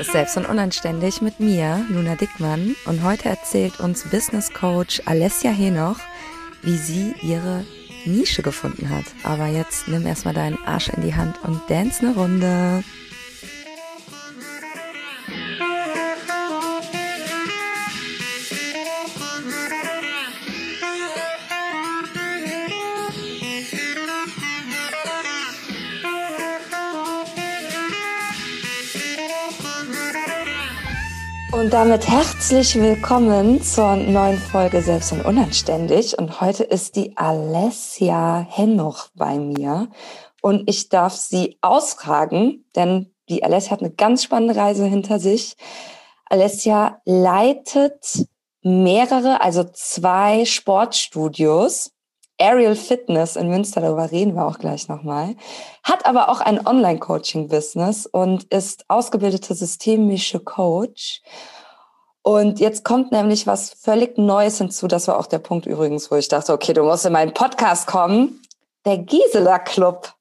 ist Selbst und Unanständig mit mir, Luna Dickmann. Und heute erzählt uns Business Coach Alessia Henoch, wie sie ihre Nische gefunden hat. Aber jetzt nimm erstmal deinen Arsch in die Hand und dance eine Runde. Und damit herzlich willkommen zur neuen Folge Selbst und Unanständig. Und heute ist die Alessia Henoch bei mir. Und ich darf sie ausfragen, denn die Alessia hat eine ganz spannende Reise hinter sich. Alessia leitet mehrere, also zwei Sportstudios Aerial Fitness in Münster, darüber reden wir auch gleich nochmal, hat aber auch ein Online-Coaching-Business und ist ausgebildete systemische Coach. Und jetzt kommt nämlich was völlig Neues hinzu. Das war auch der Punkt übrigens, wo ich dachte, okay, du musst in meinen Podcast kommen. Der Gisela Club.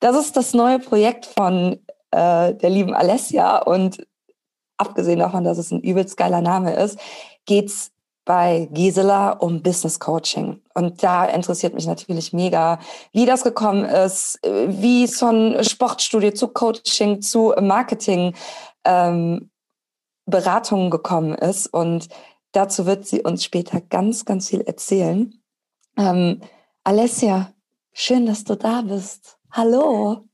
Das ist das neue Projekt von äh, der lieben Alessia. Und abgesehen davon, dass es ein übelst geiler Name ist, geht's bei Gisela um Business Coaching. Und da interessiert mich natürlich mega, wie das gekommen ist, wie so ein Sportstudio zu Coaching, zu Marketing, ähm, Beratungen gekommen ist. Und dazu wird sie uns später ganz, ganz viel erzählen. Ähm, Alessia, schön, dass du da bist. Hallo.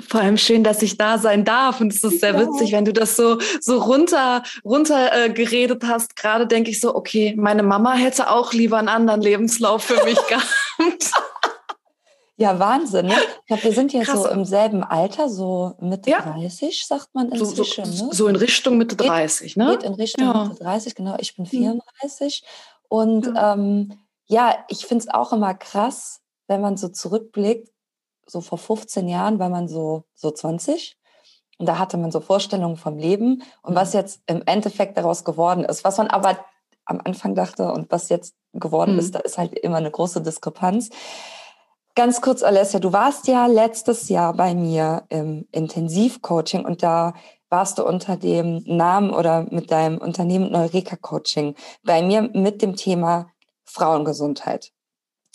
Vor allem schön, dass ich da sein darf. Und es ist sehr witzig, wenn du das so, so runter, runter äh, geredet hast. Gerade denke ich so, okay, meine Mama hätte auch lieber einen anderen Lebenslauf für mich gehabt. Ja, Wahnsinn. Ne? Ich glaube, wir sind ja Krass. so im selben Alter, so Mitte ja. 30, sagt man inzwischen. So, so, ne? so in Richtung Mitte 30, ne? Geht in Richtung ja. Mitte 30, genau. Ich bin 34. Mhm. Und ja, ähm, ja ich finde es auch immer krass, wenn man so zurückblickt, so vor 15 Jahren war man so, so 20 und da hatte man so Vorstellungen vom Leben und was mhm. jetzt im Endeffekt daraus geworden ist, was man aber am Anfang dachte und was jetzt geworden mhm. ist, da ist halt immer eine große Diskrepanz. Ganz kurz, Alessia, du warst ja letztes Jahr bei mir im Intensivcoaching und da warst du unter dem Namen oder mit deinem Unternehmen Neureka Coaching bei mir mit dem Thema Frauengesundheit.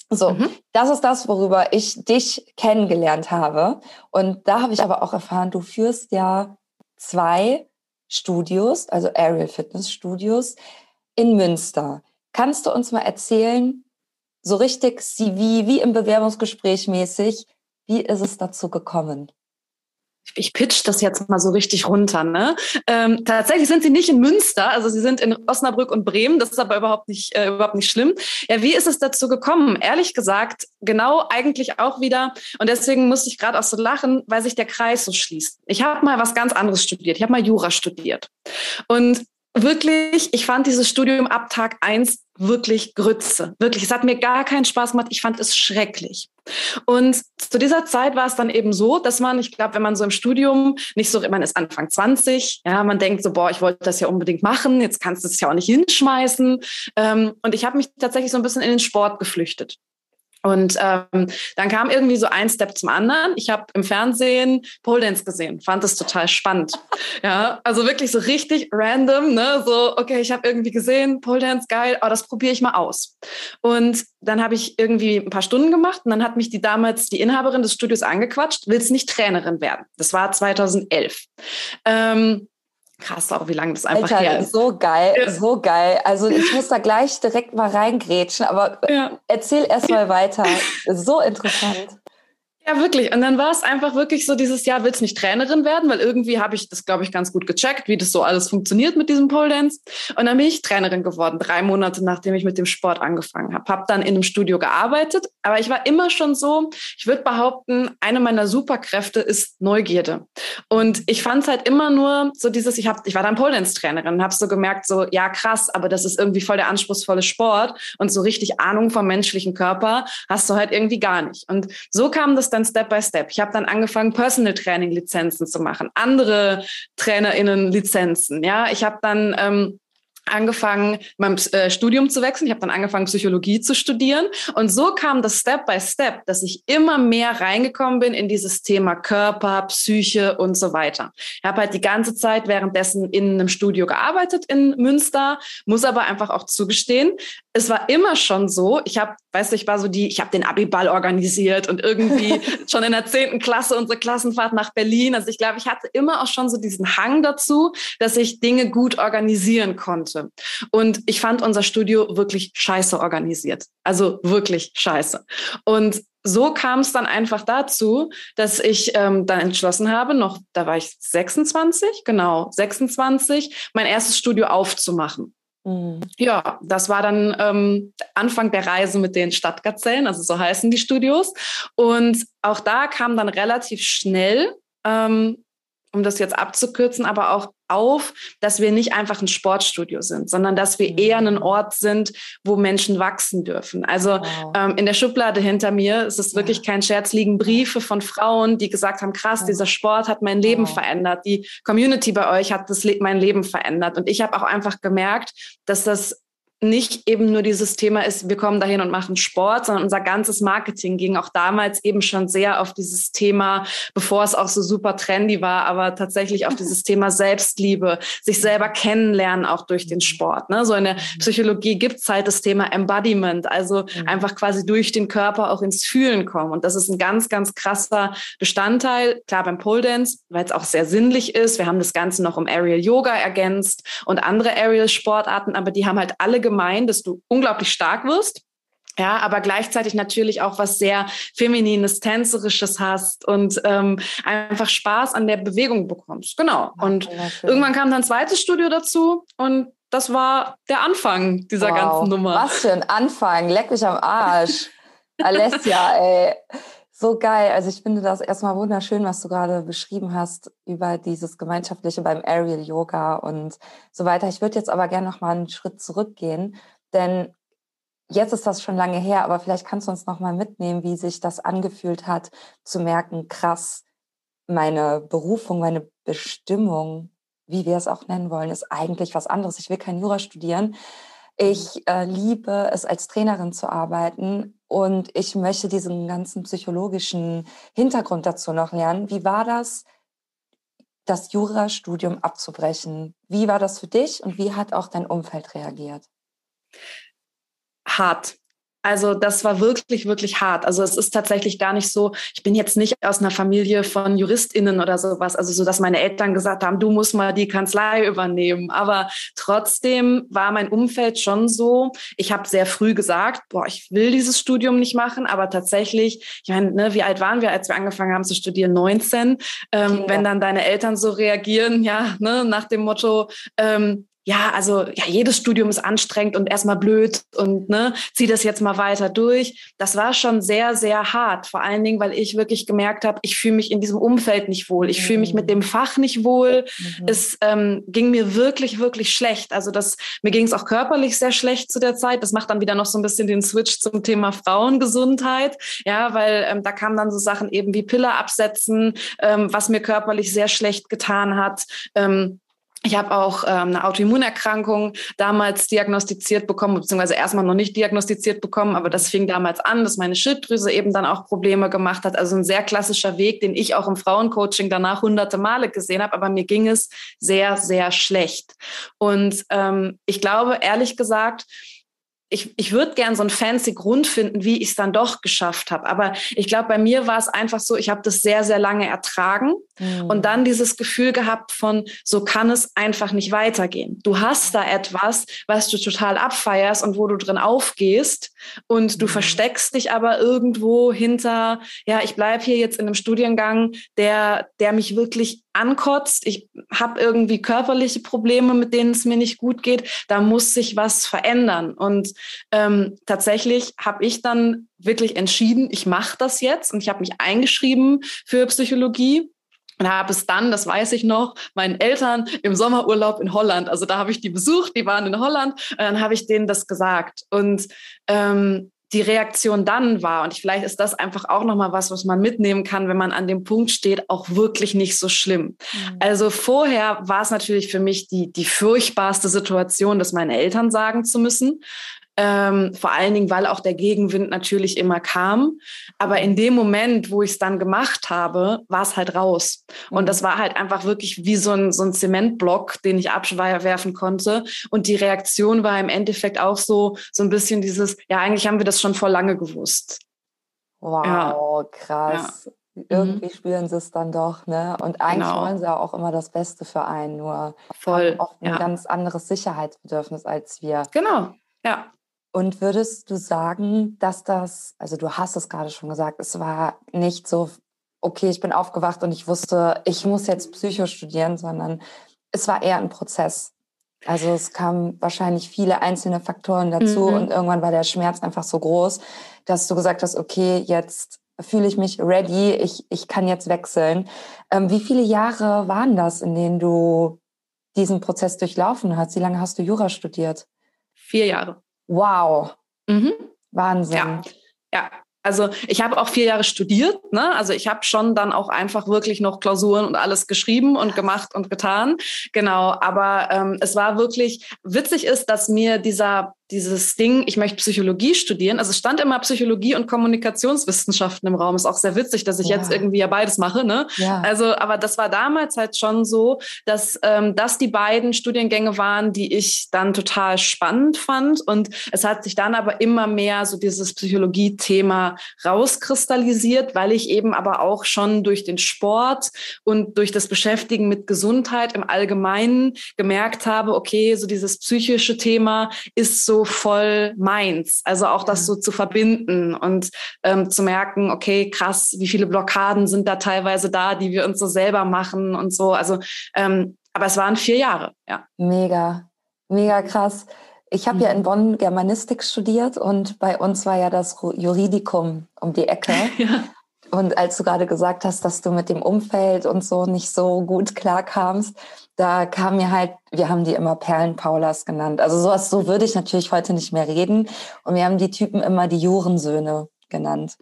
So, mhm. das ist das, worüber ich dich kennengelernt habe. Und da habe ich aber auch erfahren, du führst ja zwei Studios, also Aerial Fitness Studios in Münster. Kannst du uns mal erzählen, so richtig CV, wie im Bewerbungsgespräch mäßig, wie ist es dazu gekommen? ich pitch das jetzt mal so richtig runter. Ne? Ähm, tatsächlich sind sie nicht in Münster, also sie sind in Osnabrück und Bremen. Das ist aber überhaupt nicht, äh, überhaupt nicht schlimm. Ja, wie ist es dazu gekommen? Ehrlich gesagt, genau eigentlich auch wieder. Und deswegen muss ich gerade auch so lachen, weil sich der Kreis so schließt. Ich habe mal was ganz anderes studiert. Ich habe mal Jura studiert. Und wirklich, ich fand dieses Studium ab Tag eins wirklich Grütze. Wirklich, es hat mir gar keinen Spaß gemacht. Ich fand es schrecklich. Und zu dieser Zeit war es dann eben so, dass man, ich glaube, wenn man so im Studium nicht so, man ist Anfang 20, ja, man denkt so, boah, ich wollte das ja unbedingt machen, jetzt kannst du es ja auch nicht hinschmeißen. Ähm, und ich habe mich tatsächlich so ein bisschen in den Sport geflüchtet. Und ähm, dann kam irgendwie so ein Step zum anderen. Ich habe im Fernsehen Pole Dance gesehen, fand es total spannend. Ja, also wirklich so richtig random, ne? So, okay, ich habe irgendwie gesehen, Pole Dance geil, aber oh, das probiere ich mal aus. Und dann habe ich irgendwie ein paar Stunden gemacht und dann hat mich die damals die Inhaberin des Studios angequatscht, willst nicht Trainerin werden. Das war 2011. Ähm, Krass auch, wie lange das einfach Alter, her ist. So geil, ja. so geil. Also ich muss da gleich direkt mal reingrätschen, aber ja. erzähl erst mal weiter. So interessant. Ja, wirklich. Und dann war es einfach wirklich so dieses Jahr, willst nicht Trainerin werden? Weil irgendwie habe ich das, glaube ich, ganz gut gecheckt, wie das so alles funktioniert mit diesem Pole Dance. Und dann bin ich Trainerin geworden, drei Monate nachdem ich mit dem Sport angefangen habe. Habe dann in einem Studio gearbeitet, aber ich war immer schon so, ich würde behaupten, eine meiner Superkräfte ist Neugierde. Und ich fand es halt immer nur so dieses, ich, hab, ich war dann Pole Dance Trainerin und habe so gemerkt, so, ja krass, aber das ist irgendwie voll der anspruchsvolle Sport und so richtig Ahnung vom menschlichen Körper hast du halt irgendwie gar nicht. Und so kam das dann Step by Step. Ich habe dann angefangen, Personal Training Lizenzen zu machen, andere TrainerInnen Lizenzen. Ja, ich habe dann ähm, angefangen, mein äh, Studium zu wechseln. Ich habe dann angefangen, Psychologie zu studieren. Und so kam das Step by Step, dass ich immer mehr reingekommen bin in dieses Thema Körper, Psyche und so weiter. Ich habe halt die ganze Zeit währenddessen in einem Studio gearbeitet in Münster, muss aber einfach auch zugestehen, es war immer schon so, ich habe, weißt du, ich war so die, ich habe den Abiball organisiert und irgendwie schon in der zehnten Klasse unsere Klassenfahrt nach Berlin. Also ich glaube, ich hatte immer auch schon so diesen Hang dazu, dass ich Dinge gut organisieren konnte. Und ich fand unser Studio wirklich scheiße organisiert. Also wirklich scheiße. Und so kam es dann einfach dazu, dass ich ähm, dann entschlossen habe, noch, da war ich 26, genau, 26, mein erstes Studio aufzumachen. Mhm. Ja, das war dann ähm, Anfang der Reise mit den Stadtgazellen, also so heißen die Studios. Und auch da kam dann relativ schnell ähm, um das jetzt abzukürzen, aber auch auf, dass wir nicht einfach ein Sportstudio sind, sondern dass wir eher ein mhm. Ort sind, wo Menschen wachsen dürfen. Also wow. ähm, in der Schublade hinter mir, es ist wirklich kein Scherz, liegen Briefe von Frauen, die gesagt haben, krass, dieser Sport hat mein Leben wow. verändert, die Community bei euch hat das mein Leben verändert. Und ich habe auch einfach gemerkt, dass das nicht eben nur dieses Thema ist, wir kommen dahin und machen Sport, sondern unser ganzes Marketing ging auch damals eben schon sehr auf dieses Thema, bevor es auch so super trendy war, aber tatsächlich auf dieses Thema Selbstliebe, sich selber kennenlernen auch durch den Sport. Ne? So in der Psychologie gibt es halt das Thema Embodiment, also mhm. einfach quasi durch den Körper auch ins Fühlen kommen. Und das ist ein ganz, ganz krasser Bestandteil, klar beim Pole Dance, weil es auch sehr sinnlich ist. Wir haben das Ganze noch um Aerial Yoga ergänzt und andere Aerial Sportarten, aber die haben halt alle gemeinsam gemein, dass du unglaublich stark wirst. Ja, aber gleichzeitig natürlich auch was sehr Feminines, Tänzerisches hast und ähm, einfach Spaß an der Bewegung bekommst. Genau. Und ja, irgendwann kam dann ein zweites Studio dazu und das war der Anfang dieser wow. ganzen Nummer. Was für ein Anfang. Leck mich am Arsch. Alessia, ey. So geil. Also ich finde das erstmal wunderschön, was du gerade beschrieben hast über dieses Gemeinschaftliche beim Aerial Yoga und so weiter. Ich würde jetzt aber gerne noch mal einen Schritt zurückgehen, denn jetzt ist das schon lange her, aber vielleicht kannst du uns noch mal mitnehmen, wie sich das angefühlt hat, zu merken, krass, meine Berufung, meine Bestimmung, wie wir es auch nennen wollen, ist eigentlich was anderes. Ich will kein Jura studieren. Ich äh, liebe es, als Trainerin zu arbeiten und ich möchte diesen ganzen psychologischen Hintergrund dazu noch lernen. Wie war das, das Jurastudium abzubrechen? Wie war das für dich und wie hat auch dein Umfeld reagiert? Hart. Also das war wirklich, wirklich hart. Also es ist tatsächlich gar nicht so, ich bin jetzt nicht aus einer Familie von JuristInnen oder sowas, also so, dass meine Eltern gesagt haben, du musst mal die Kanzlei übernehmen. Aber trotzdem war mein Umfeld schon so, ich habe sehr früh gesagt, boah, ich will dieses Studium nicht machen, aber tatsächlich, ich meine, ne, wie alt waren wir, als wir angefangen haben zu studieren? 19. Ähm, ja. Wenn dann deine Eltern so reagieren, ja, ne, nach dem Motto, ähm, ja, also ja, jedes Studium ist anstrengend und erstmal blöd und ne, zieh das jetzt mal weiter durch. Das war schon sehr, sehr hart. Vor allen Dingen, weil ich wirklich gemerkt habe, ich fühle mich in diesem Umfeld nicht wohl. Ich mhm. fühle mich mit dem Fach nicht wohl. Mhm. Es ähm, ging mir wirklich, wirklich schlecht. Also das, mir ging es auch körperlich sehr schlecht zu der Zeit. Das macht dann wieder noch so ein bisschen den Switch zum Thema Frauengesundheit. Ja, weil ähm, da kamen dann so Sachen eben wie Pille absetzen, ähm, was mir körperlich sehr schlecht getan hat. Ähm, ich habe auch ähm, eine Autoimmunerkrankung damals diagnostiziert bekommen, beziehungsweise erstmal noch nicht diagnostiziert bekommen, aber das fing damals an, dass meine Schilddrüse eben dann auch Probleme gemacht hat. Also ein sehr klassischer Weg, den ich auch im Frauencoaching danach hunderte Male gesehen habe, aber mir ging es sehr, sehr schlecht. Und ähm, ich glaube, ehrlich gesagt, ich, ich würde gern so einen fancy Grund finden, wie ich es dann doch geschafft habe. Aber ich glaube, bei mir war es einfach so, ich habe das sehr, sehr lange ertragen mhm. und dann dieses Gefühl gehabt von, so kann es einfach nicht weitergehen. Du hast da etwas, was du total abfeierst und wo du drin aufgehst und du mhm. versteckst dich aber irgendwo hinter, ja, ich bleibe hier jetzt in einem Studiengang, der, der mich wirklich ankotzt, ich habe irgendwie körperliche Probleme, mit denen es mir nicht gut geht, da muss sich was verändern. Und ähm, tatsächlich habe ich dann wirklich entschieden, ich mache das jetzt und ich habe mich eingeschrieben für Psychologie und habe es dann, das weiß ich noch, meinen Eltern im Sommerurlaub in Holland, also da habe ich die besucht, die waren in Holland, und dann habe ich denen das gesagt. Und ähm, die Reaktion dann war, und vielleicht ist das einfach auch nochmal was, was man mitnehmen kann, wenn man an dem Punkt steht, auch wirklich nicht so schlimm. Mhm. Also vorher war es natürlich für mich die, die furchtbarste Situation, das meinen Eltern sagen zu müssen. Ähm, vor allen Dingen, weil auch der Gegenwind natürlich immer kam. Aber in dem Moment, wo ich es dann gemacht habe, war es halt raus. Und das war halt einfach wirklich wie so ein, so ein Zementblock, den ich abwerfen konnte. Und die Reaktion war im Endeffekt auch so, so ein bisschen dieses, ja, eigentlich haben wir das schon vor lange gewusst. Wow, ja. krass. Ja. Irgendwie mhm. spüren sie es dann doch, ne? Und eigentlich genau. wollen sie auch immer das Beste für einen, nur voll oft ein ja. ganz anderes Sicherheitsbedürfnis als wir. Genau, ja. Und würdest du sagen, dass das, also du hast es gerade schon gesagt, es war nicht so, okay, ich bin aufgewacht und ich wusste, ich muss jetzt Psycho studieren, sondern es war eher ein Prozess. Also es kamen wahrscheinlich viele einzelne Faktoren dazu mhm. und irgendwann war der Schmerz einfach so groß, dass du gesagt hast, okay, jetzt fühle ich mich ready, ich, ich kann jetzt wechseln. Ähm, wie viele Jahre waren das, in denen du diesen Prozess durchlaufen hast? Wie lange hast du Jura studiert? Vier Jahre. Wow. Mhm. Wahnsinn. Ja. ja. Also ich habe auch vier Jahre studiert, ne? Also ich habe schon dann auch einfach wirklich noch Klausuren und alles geschrieben und gemacht und getan. Genau, aber ähm, es war wirklich witzig ist, dass mir dieser dieses Ding, ich möchte Psychologie studieren. Also es stand immer Psychologie und Kommunikationswissenschaften im Raum. Ist auch sehr witzig, dass ich ja. jetzt irgendwie ja beides mache. Ne? Ja. Also, aber das war damals halt schon so, dass ähm, das die beiden Studiengänge waren, die ich dann total spannend fand. Und es hat sich dann aber immer mehr so dieses Psychologie-Thema rauskristallisiert, weil ich eben aber auch schon durch den Sport und durch das Beschäftigen mit Gesundheit im Allgemeinen gemerkt habe, okay, so dieses psychische Thema ist so voll meins. Also auch das so zu verbinden und ähm, zu merken, okay, krass, wie viele Blockaden sind da teilweise da, die wir uns so selber machen und so. Also, ähm, aber es waren vier Jahre, ja. Mega, mega krass. Ich habe mhm. ja in Bonn Germanistik studiert und bei uns war ja das Juridikum um die Ecke. ja. Und als du gerade gesagt hast, dass du mit dem Umfeld und so nicht so gut klarkamst, da kam mir halt, wir haben die immer Perlenpaulas genannt. Also sowas, so würde ich natürlich heute nicht mehr reden. Und wir haben die Typen immer die Jurensöhne genannt.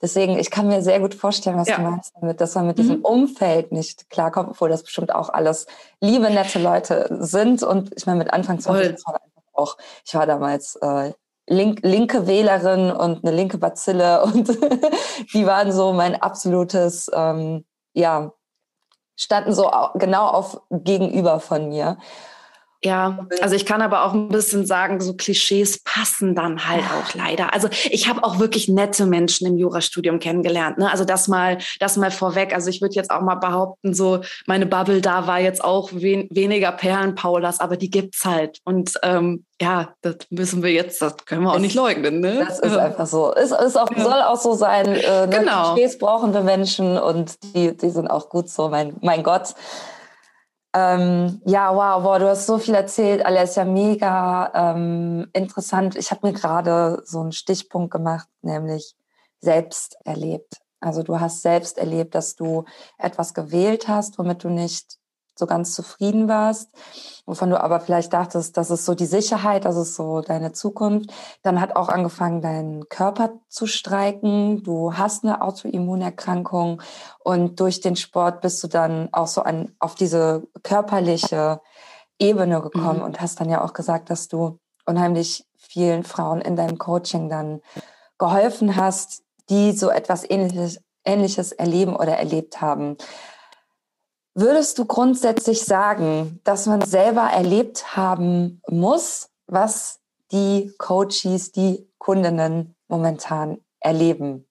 Deswegen, ich kann mir sehr gut vorstellen, was ja. du meinst damit, dass man mit mhm. diesem Umfeld nicht klarkommt, obwohl das bestimmt auch alles liebe, nette Leute sind. Und ich meine, mit Anfang 20 war einfach auch, ich war damals äh, link, linke Wählerin und eine linke Bazille und die waren so mein absolutes, ähm, ja, standen so genau auf gegenüber von mir. Ja, also ich kann aber auch ein bisschen sagen, so Klischees passen dann halt auch leider. Also ich habe auch wirklich nette Menschen im Jurastudium kennengelernt. Ne? Also das mal, das mal vorweg. Also ich würde jetzt auch mal behaupten, so meine Bubble da war jetzt auch wen, weniger Perlenpaulas, aber die gibt's halt. Und ähm, ja, das müssen wir jetzt, das können wir auch nicht leugnen. Ne? Das ist einfach so. Es ist auch, ja. soll auch so sein. Äh, ne? Genau. Klischees brauchen wir Menschen und die, die sind auch gut so. Mein, mein Gott. Ähm, ja, wow, wow, du hast so viel erzählt, Alessia, mega ähm, interessant. Ich habe mir gerade so einen Stichpunkt gemacht, nämlich selbst erlebt. Also du hast selbst erlebt, dass du etwas gewählt hast, womit du nicht so ganz zufrieden warst, wovon du aber vielleicht dachtest, das ist so die Sicherheit, das ist so deine Zukunft. Dann hat auch angefangen, dein Körper zu streiken. Du hast eine Autoimmunerkrankung und durch den Sport bist du dann auch so an, auf diese körperliche Ebene gekommen mhm. und hast dann ja auch gesagt, dass du unheimlich vielen Frauen in deinem Coaching dann geholfen hast, die so etwas Ähnliches, Ähnliches erleben oder erlebt haben. Würdest du grundsätzlich sagen, dass man selber erlebt haben muss, was die Coaches, die Kundinnen momentan erleben?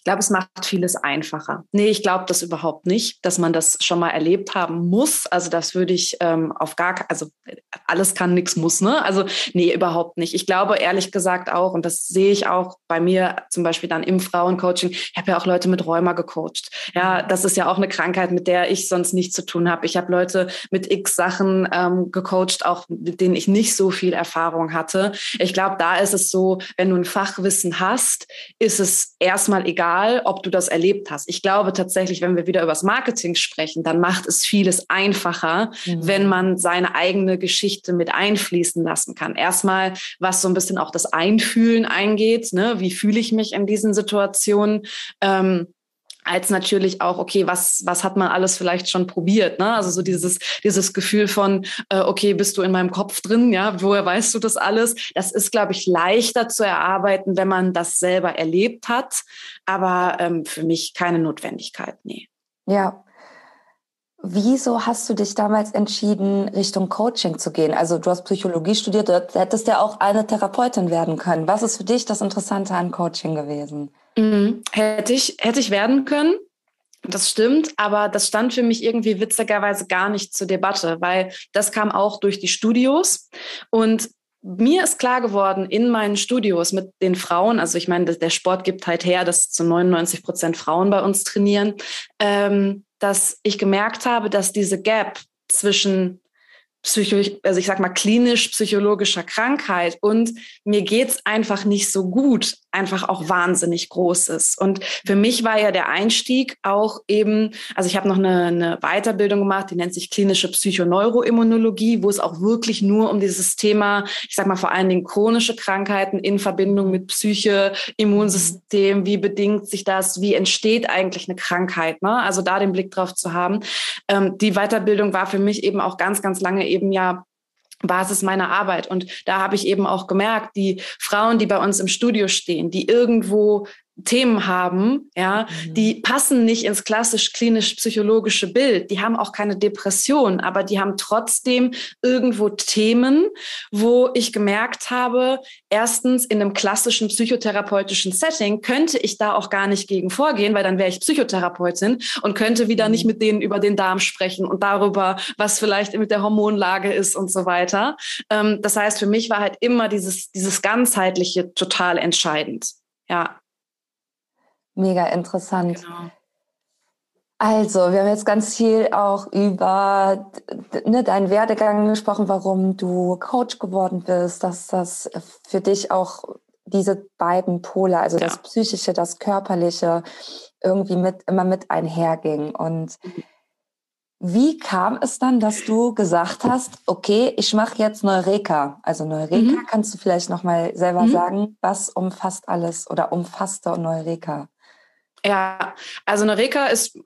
Ich glaube, es macht vieles einfacher. Nee, ich glaube das überhaupt nicht, dass man das schon mal erlebt haben muss. Also das würde ich ähm, auf gar, also alles kann, nichts muss, ne? Also nee, überhaupt nicht. Ich glaube ehrlich gesagt auch, und das sehe ich auch bei mir zum Beispiel dann im Frauencoaching, ich habe ja auch Leute mit Rheuma gecoacht. Ja, das ist ja auch eine Krankheit, mit der ich sonst nichts zu tun habe. Ich habe Leute mit x Sachen ähm, gecoacht, auch mit denen ich nicht so viel Erfahrung hatte. Ich glaube, da ist es so, wenn du ein Fachwissen hast, ist es erstmal egal, egal, ob du das erlebt hast. Ich glaube tatsächlich, wenn wir wieder über das Marketing sprechen, dann macht es vieles einfacher, mhm. wenn man seine eigene Geschichte mit einfließen lassen kann. Erstmal, was so ein bisschen auch das Einfühlen eingeht. Ne? Wie fühle ich mich in diesen Situationen? Ähm, als natürlich auch, okay, was, was hat man alles vielleicht schon probiert? Ne? Also so dieses, dieses Gefühl von, äh, okay, bist du in meinem Kopf drin? Ja, woher weißt du das alles? Das ist, glaube ich, leichter zu erarbeiten, wenn man das selber erlebt hat. Aber ähm, für mich keine Notwendigkeit, nee. Ja. Wieso hast du dich damals entschieden, Richtung Coaching zu gehen? Also du hast Psychologie studiert, du hättest ja auch eine Therapeutin werden können. Was ist für dich das Interessante an Coaching gewesen? Mhm. Hätte ich, hätte ich werden können. Das stimmt, aber das stand für mich irgendwie witzigerweise gar nicht zur Debatte, weil das kam auch durch die Studios und mir ist klar geworden in meinen Studios mit den Frauen, also ich meine, der Sport gibt halt her, dass zu 99 Prozent Frauen bei uns trainieren, ähm, dass ich gemerkt habe, dass diese Gap zwischen Psycho, also ich sag mal klinisch-psychologischer Krankheit und mir geht's einfach nicht so gut, einfach auch wahnsinnig groß ist. Und für mich war ja der Einstieg auch eben, also ich habe noch eine, eine Weiterbildung gemacht, die nennt sich klinische Psychoneuroimmunologie, wo es auch wirklich nur um dieses Thema, ich sag mal vor allen Dingen chronische Krankheiten in Verbindung mit Psyche, Immunsystem, wie bedingt sich das, wie entsteht eigentlich eine Krankheit, ne? Also da den Blick drauf zu haben. Ähm, die Weiterbildung war für mich eben auch ganz, ganz lange eben ja Basis meiner Arbeit. Und da habe ich eben auch gemerkt, die Frauen, die bei uns im Studio stehen, die irgendwo Themen haben, ja, mhm. die passen nicht ins klassisch klinisch-psychologische Bild. Die haben auch keine Depression, aber die haben trotzdem irgendwo Themen, wo ich gemerkt habe, erstens in einem klassischen psychotherapeutischen Setting könnte ich da auch gar nicht gegen vorgehen, weil dann wäre ich Psychotherapeutin und könnte wieder mhm. nicht mit denen über den Darm sprechen und darüber, was vielleicht mit der Hormonlage ist und so weiter. Ähm, das heißt, für mich war halt immer dieses, dieses ganzheitliche total entscheidend. Ja. Mega interessant. Genau. Also, wir haben jetzt ganz viel auch über ne, deinen Werdegang gesprochen, warum du Coach geworden bist, dass das für dich auch diese beiden Pole, also ja. das Psychische, das Körperliche, irgendwie mit, immer mit einherging. Und mhm. wie kam es dann, dass du gesagt hast, okay, ich mache jetzt Neureka? Also Neureka, mhm. kannst du vielleicht nochmal selber mhm. sagen, was umfasst alles oder umfasste Neureka? Ja, also Nareka ist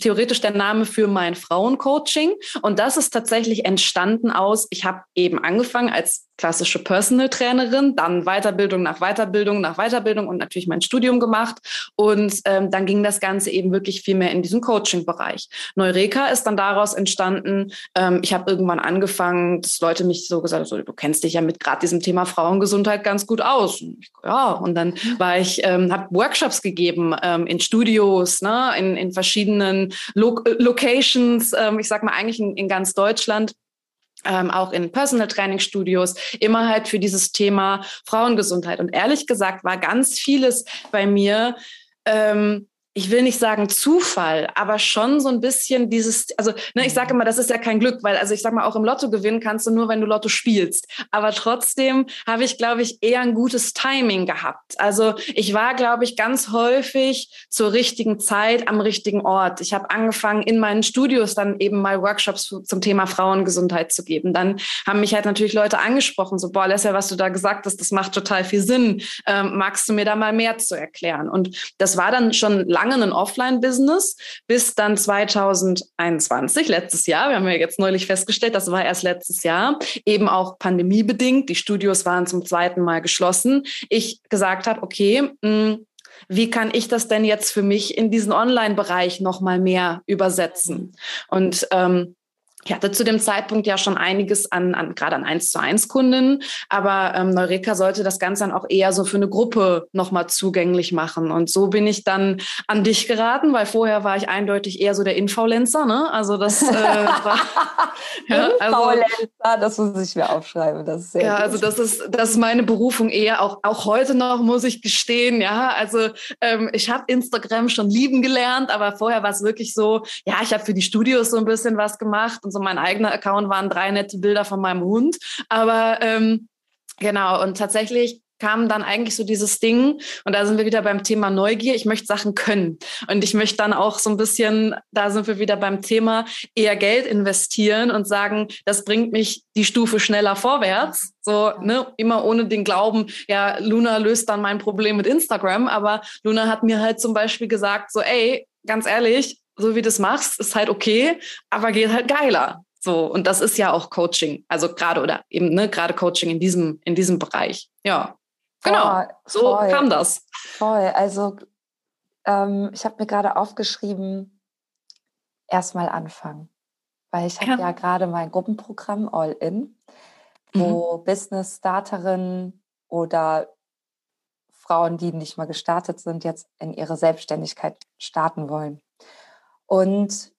theoretisch der Name für mein Frauencoaching. Und das ist tatsächlich entstanden aus, ich habe eben angefangen als klassische Personal Trainerin, dann Weiterbildung nach Weiterbildung nach Weiterbildung und natürlich mein Studium gemacht. Und ähm, dann ging das Ganze eben wirklich viel mehr in diesen Coaching-Bereich. Neureka ist dann daraus entstanden. Ähm, ich habe irgendwann angefangen, dass Leute mich so gesagt so, du kennst dich ja mit gerade diesem Thema Frauengesundheit ganz gut aus. Und ich, ja, und dann war ich, ähm, habe Workshops gegeben ähm, in Studios, ne, in, in verschiedenen Lo Locations, ähm, ich sag mal eigentlich in, in ganz Deutschland ähm, auch in Personal Training Studios, immer halt für dieses Thema Frauengesundheit. Und ehrlich gesagt war ganz vieles bei mir ähm, ich will nicht sagen Zufall, aber schon so ein bisschen dieses, also ne, ich sage immer, das ist ja kein Glück, weil also ich sage mal, auch im Lotto gewinnen kannst du nur, wenn du Lotto spielst. Aber trotzdem habe ich, glaube ich, eher ein gutes Timing gehabt. Also ich war, glaube ich, ganz häufig zur richtigen Zeit am richtigen Ort. Ich habe angefangen, in meinen Studios dann eben mal Workshops zum Thema Frauengesundheit zu geben. Dann haben mich halt natürlich Leute angesprochen, so, boah, Lesja, was du da gesagt hast, das macht total viel Sinn. Ähm, magst du mir da mal mehr zu erklären? Und das war dann schon lange lange ein Offline-Business bis dann 2021, letztes Jahr. Wir haben ja jetzt neulich festgestellt, das war erst letztes Jahr, eben auch pandemiebedingt. Die Studios waren zum zweiten Mal geschlossen. Ich gesagt habe, okay, hm, wie kann ich das denn jetzt für mich in diesen Online-Bereich noch mal mehr übersetzen? Und ähm, ich hatte zu dem Zeitpunkt ja schon einiges an, an gerade an 1 zu 1 Kunden, aber ähm, Neureka sollte das Ganze dann auch eher so für eine Gruppe nochmal zugänglich machen. Und so bin ich dann an dich geraten, weil vorher war ich eindeutig eher so der Influencer, ne? Also das äh, war ja, also, das muss ich mir aufschreiben. Das ist sehr ja, gut. also das ist, das ist meine Berufung eher, auch, auch heute noch, muss ich gestehen, ja. Also ähm, ich habe Instagram schon lieben gelernt, aber vorher war es wirklich so, ja, ich habe für die Studios so ein bisschen was gemacht so mein eigener Account waren drei nette Bilder von meinem Hund. Aber ähm, genau, und tatsächlich kam dann eigentlich so dieses Ding, und da sind wir wieder beim Thema Neugier, ich möchte Sachen können. Und ich möchte dann auch so ein bisschen, da sind wir wieder beim Thema, eher Geld investieren und sagen, das bringt mich die Stufe schneller vorwärts. So, ne, immer ohne den Glauben, ja, Luna löst dann mein Problem mit Instagram. Aber Luna hat mir halt zum Beispiel gesagt, so, ey, ganz ehrlich, so wie du es machst, ist halt okay, aber geht halt geiler. So, und das ist ja auch Coaching. Also gerade oder eben, ne, gerade Coaching in diesem, in diesem Bereich. Ja. Genau. so voll, kam das. Voll. Also ähm, ich habe mir gerade aufgeschrieben, erstmal anfangen. Weil ich habe ja, ja gerade mein Gruppenprogramm All In, wo mhm. Business-Starterinnen oder Frauen, die nicht mal gestartet sind, jetzt in ihre Selbstständigkeit starten wollen. Und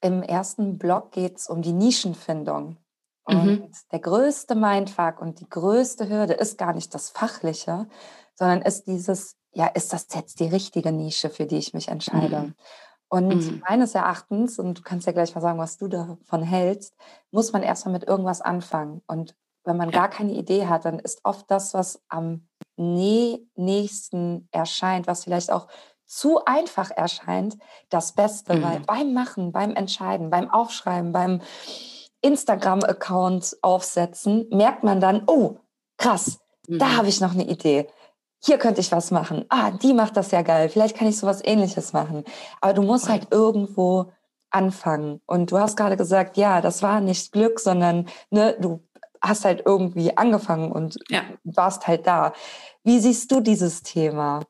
im ersten Blog geht es um die Nischenfindung. Und mhm. der größte Mindfuck und die größte Hürde ist gar nicht das Fachliche, sondern ist dieses, ja, ist das jetzt die richtige Nische, für die ich mich entscheide? Mhm. Und mhm. meines Erachtens, und du kannst ja gleich mal sagen, was du davon hältst, muss man erstmal mit irgendwas anfangen. Und wenn man ja. gar keine Idee hat, dann ist oft das, was am nächsten erscheint, was vielleicht auch zu einfach erscheint, das Beste, mhm. weil beim Machen, beim Entscheiden, beim Aufschreiben, beim Instagram-Account aufsetzen, merkt man dann, oh, krass, mhm. da habe ich noch eine Idee. Hier könnte ich was machen. Ah, die macht das ja geil. Vielleicht kann ich sowas ähnliches machen. Aber du musst halt irgendwo anfangen. Und du hast gerade gesagt, ja, das war nicht Glück, sondern ne, du hast halt irgendwie angefangen und ja. warst halt da. Wie siehst du dieses Thema?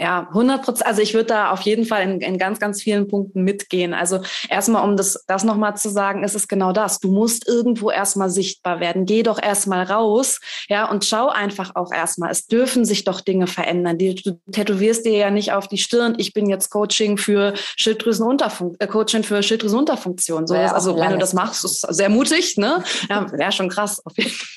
Ja, 100 Prozent. Also ich würde da auf jeden Fall in, in, ganz, ganz vielen Punkten mitgehen. Also erstmal, um das, das nochmal zu sagen, ist es genau das. Du musst irgendwo erstmal sichtbar werden. Geh doch erstmal raus, ja, und schau einfach auch erstmal. Es dürfen sich doch Dinge verändern. Die, du tätowierst dir ja nicht auf die Stirn. Ich bin jetzt Coaching für Schilddrüsenunterfunktion, äh, Coaching für Schilddrüsenunterfunktion. So, ja, also wenn du das machst, ist sehr mutig, ne? Ja, wäre schon krass, auf jeden Fall.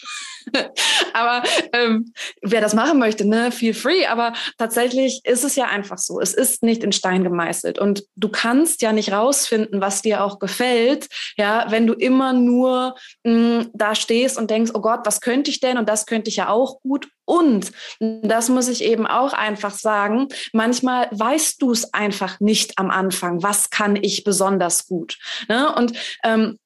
aber ähm, wer das machen möchte, ne, feel free. Aber tatsächlich ist es ja einfach so. Es ist nicht in Stein gemeißelt. Und du kannst ja nicht rausfinden, was dir auch gefällt, ja, wenn du immer nur mh, mm, da stehst und denkst, oh Gott, was könnte ich denn? Und das könnte ich ja auch gut. Und das muss ich eben auch einfach sagen, manchmal weißt du es einfach nicht am Anfang, was kann ich besonders gut. Ne? Und ähm,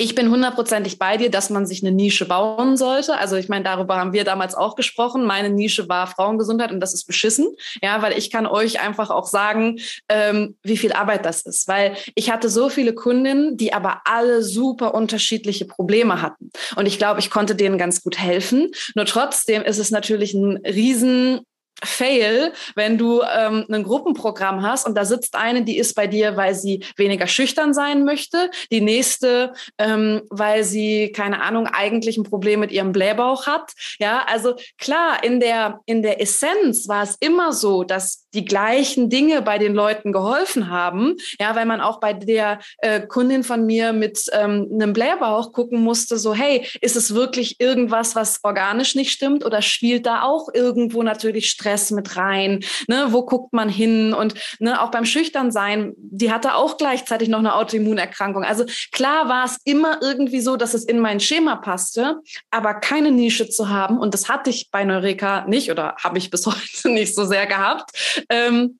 ich bin hundertprozentig bei dir, dass man sich eine Nische bauen sollte. Also ich meine, darüber haben wir damals auch gesprochen. Meine Nische war Frauengesundheit und das ist beschissen. Ja, weil ich kann euch einfach auch sagen, ähm, wie viel Arbeit das ist. Weil ich hatte so viele Kundinnen, die aber alle super unterschiedliche Probleme hatten. Und ich glaube, ich konnte denen ganz gut helfen. Nur trotzdem ist es natürlich ein riesen Fail, wenn du ähm, ein Gruppenprogramm hast und da sitzt eine, die ist bei dir, weil sie weniger schüchtern sein möchte, die nächste, ähm, weil sie keine Ahnung eigentlich ein Problem mit ihrem Blähbauch hat. Ja, also klar, in der in der Essenz war es immer so, dass die gleichen Dinge bei den Leuten geholfen haben. Ja, weil man auch bei der äh, Kundin von mir mit ähm, einem Blähbauch gucken musste, so hey, ist es wirklich irgendwas, was organisch nicht stimmt oder spielt da auch irgendwo natürlich Stress mit rein? Ne, wo guckt man hin? Und ne, auch beim Schüchternsein, die hatte auch gleichzeitig noch eine Autoimmunerkrankung. Also klar war es immer irgendwie so, dass es in mein Schema passte, aber keine Nische zu haben und das hatte ich bei Neureka nicht oder habe ich bis heute nicht so sehr gehabt ähm,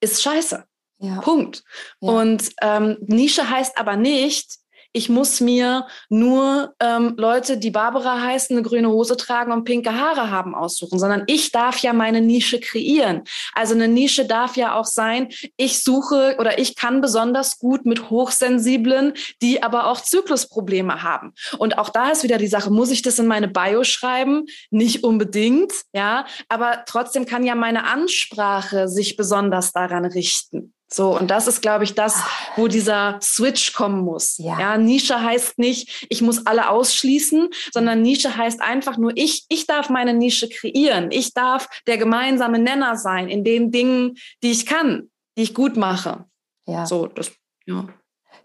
ist scheiße. Ja. Punkt. Ja. Und ähm, Nische heißt aber nicht, ich muss mir nur ähm, Leute, die Barbara heißen, eine grüne Hose tragen und pinke Haare haben, aussuchen, sondern ich darf ja meine Nische kreieren. Also eine Nische darf ja auch sein, ich suche oder ich kann besonders gut mit Hochsensiblen, die aber auch Zyklusprobleme haben. Und auch da ist wieder die Sache, muss ich das in meine Bio schreiben? Nicht unbedingt, ja, aber trotzdem kann ja meine Ansprache sich besonders daran richten. So, und das ist, glaube ich, das, wo dieser Switch kommen muss. Ja. ja. Nische heißt nicht, ich muss alle ausschließen, sondern Nische heißt einfach nur, ich, ich darf meine Nische kreieren. Ich darf der gemeinsame Nenner sein in den Dingen, die ich kann, die ich gut mache. Ja. So, das, ja.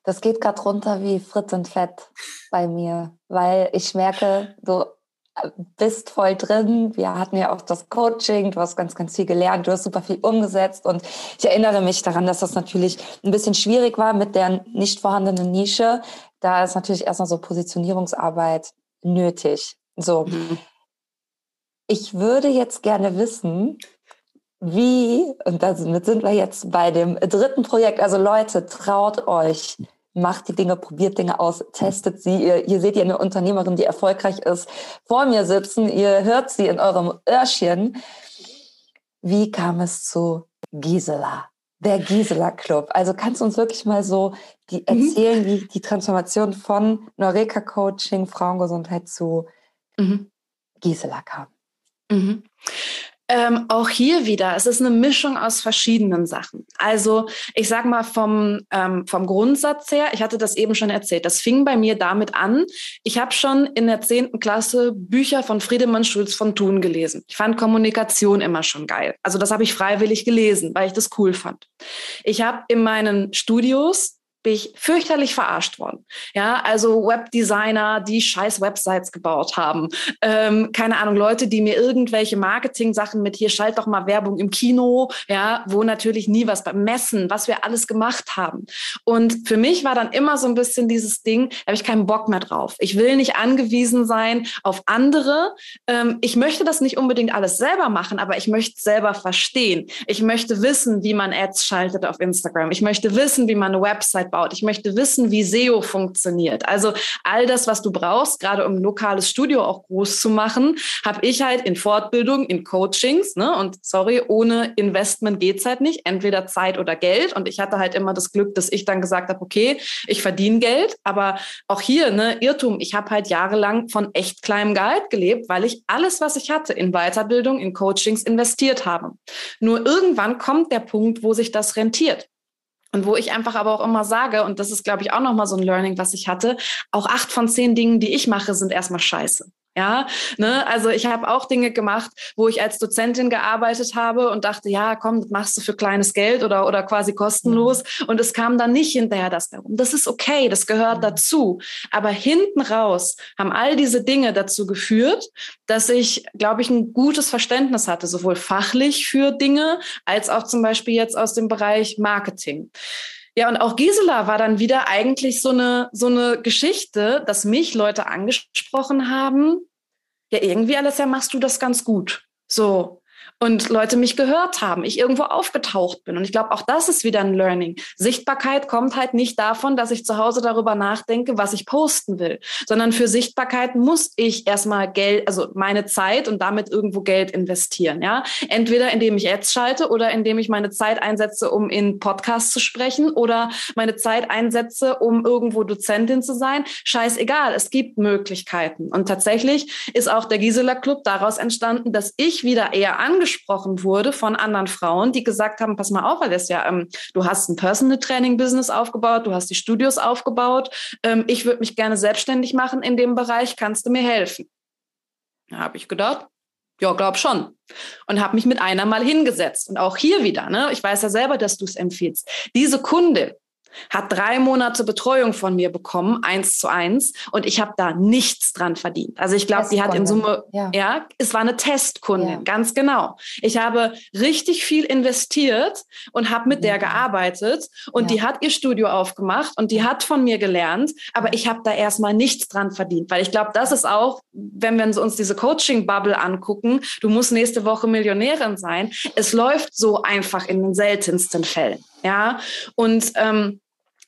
Das geht gerade runter wie Fritz und Fett bei mir, weil ich merke, du bist voll drin. Wir hatten ja auch das Coaching, du hast ganz, ganz viel gelernt, du hast super viel umgesetzt und ich erinnere mich daran, dass das natürlich ein bisschen schwierig war mit der nicht vorhandenen Nische. Da ist natürlich erstmal so Positionierungsarbeit nötig. So. Mhm. Ich würde jetzt gerne wissen, wie, und damit sind wir jetzt bei dem dritten Projekt, also Leute, traut euch, macht die Dinge, probiert Dinge aus, testet sie. Ihr, ihr seht ihr eine Unternehmerin, die erfolgreich ist, vor mir sitzen, ihr hört sie in eurem Öhrchen. Wie kam es zu Gisela? Der Gisela Club. Also kannst du uns wirklich mal so die mhm. erzählen, mhm. wie die Transformation von Noreka Coaching, Frauengesundheit zu mhm. Gisela kam? Mhm. Ähm, auch hier wieder, es ist eine Mischung aus verschiedenen Sachen. Also ich sage mal vom, ähm, vom Grundsatz her, ich hatte das eben schon erzählt, das fing bei mir damit an, ich habe schon in der zehnten Klasse Bücher von Friedemann Schulz von Thun gelesen. Ich fand Kommunikation immer schon geil. Also das habe ich freiwillig gelesen, weil ich das cool fand. Ich habe in meinen Studios bin ich fürchterlich verarscht worden. Ja, also Webdesigner, die scheiß Websites gebaut haben. Ähm, keine Ahnung, Leute, die mir irgendwelche Marketing-Sachen mit hier schalt doch mal Werbung im Kino, ja, wo natürlich nie was beim Messen, was wir alles gemacht haben. Und für mich war dann immer so ein bisschen dieses Ding, da habe ich keinen Bock mehr drauf. Ich will nicht angewiesen sein auf andere. Ähm, ich möchte das nicht unbedingt alles selber machen, aber ich möchte selber verstehen. Ich möchte wissen, wie man Ads schaltet auf Instagram. Ich möchte wissen, wie man eine Website aufbaut. Ich möchte wissen, wie SEO funktioniert. Also all das, was du brauchst, gerade um ein lokales Studio auch groß zu machen, habe ich halt in Fortbildung, in Coachings. Ne? Und sorry, ohne Investment geht's halt nicht. Entweder Zeit oder Geld. Und ich hatte halt immer das Glück, dass ich dann gesagt habe, okay, ich verdiene Geld. Aber auch hier, ne, Irrtum, ich habe halt jahrelang von echt kleinem Gehalt gelebt, weil ich alles, was ich hatte, in Weiterbildung, in Coachings investiert habe. Nur irgendwann kommt der Punkt, wo sich das rentiert. Und wo ich einfach aber auch immer sage, und das ist, glaube ich, auch nochmal so ein Learning, was ich hatte, auch acht von zehn Dingen, die ich mache, sind erstmal scheiße. Ja, ne, also ich habe auch Dinge gemacht, wo ich als Dozentin gearbeitet habe und dachte, ja, komm, das machst du für kleines Geld oder, oder quasi kostenlos. Mhm. Und es kam dann nicht hinterher das darum. Das ist okay, das gehört mhm. dazu. Aber hinten raus haben all diese Dinge dazu geführt, dass ich, glaube ich, ein gutes Verständnis hatte, sowohl fachlich für Dinge als auch zum Beispiel jetzt aus dem Bereich Marketing. Ja, und auch Gisela war dann wieder eigentlich so eine, so eine Geschichte, dass mich Leute angesprochen haben. Ja, irgendwie, Alessia, machst du das ganz gut. So und Leute mich gehört haben, ich irgendwo aufgetaucht bin. Und ich glaube, auch das ist wieder ein Learning. Sichtbarkeit kommt halt nicht davon, dass ich zu Hause darüber nachdenke, was ich posten will, sondern für Sichtbarkeit muss ich erstmal Geld, also meine Zeit und damit irgendwo Geld investieren. Ja, entweder indem ich Ads schalte oder indem ich meine Zeit einsetze, um in Podcasts zu sprechen oder meine Zeit einsetze, um irgendwo Dozentin zu sein. Scheißegal, es gibt Möglichkeiten. Und tatsächlich ist auch der Gisela Club daraus entstanden, dass ich wieder eher angeschaut angesprochen wurde von anderen Frauen, die gesagt haben, pass mal auf, Alessia, ähm, du hast ein Personal Training Business aufgebaut, du hast die Studios aufgebaut, ähm, ich würde mich gerne selbstständig machen in dem Bereich, kannst du mir helfen? Da habe ich gedacht, ja, glaub schon. Und habe mich mit einer mal hingesetzt. Und auch hier wieder, ne, ich weiß ja selber, dass du es empfiehlst. Diese Kunde, hat drei Monate Betreuung von mir bekommen, eins zu eins, und ich habe da nichts dran verdient. Also ich glaube, die hat in Summe, ja. ja, es war eine Testkundin, ja. ganz genau. Ich habe richtig viel investiert und habe mit ja. der gearbeitet und die hat ihr Studio aufgemacht und die hat von mir gelernt, aber ich habe da erstmal nichts dran verdient, weil ich glaube, das ist auch, wenn wir uns diese Coaching-Bubble angucken, du musst nächste Woche Millionärin sein. Es läuft so einfach in den seltensten Fällen. Ja, und ähm,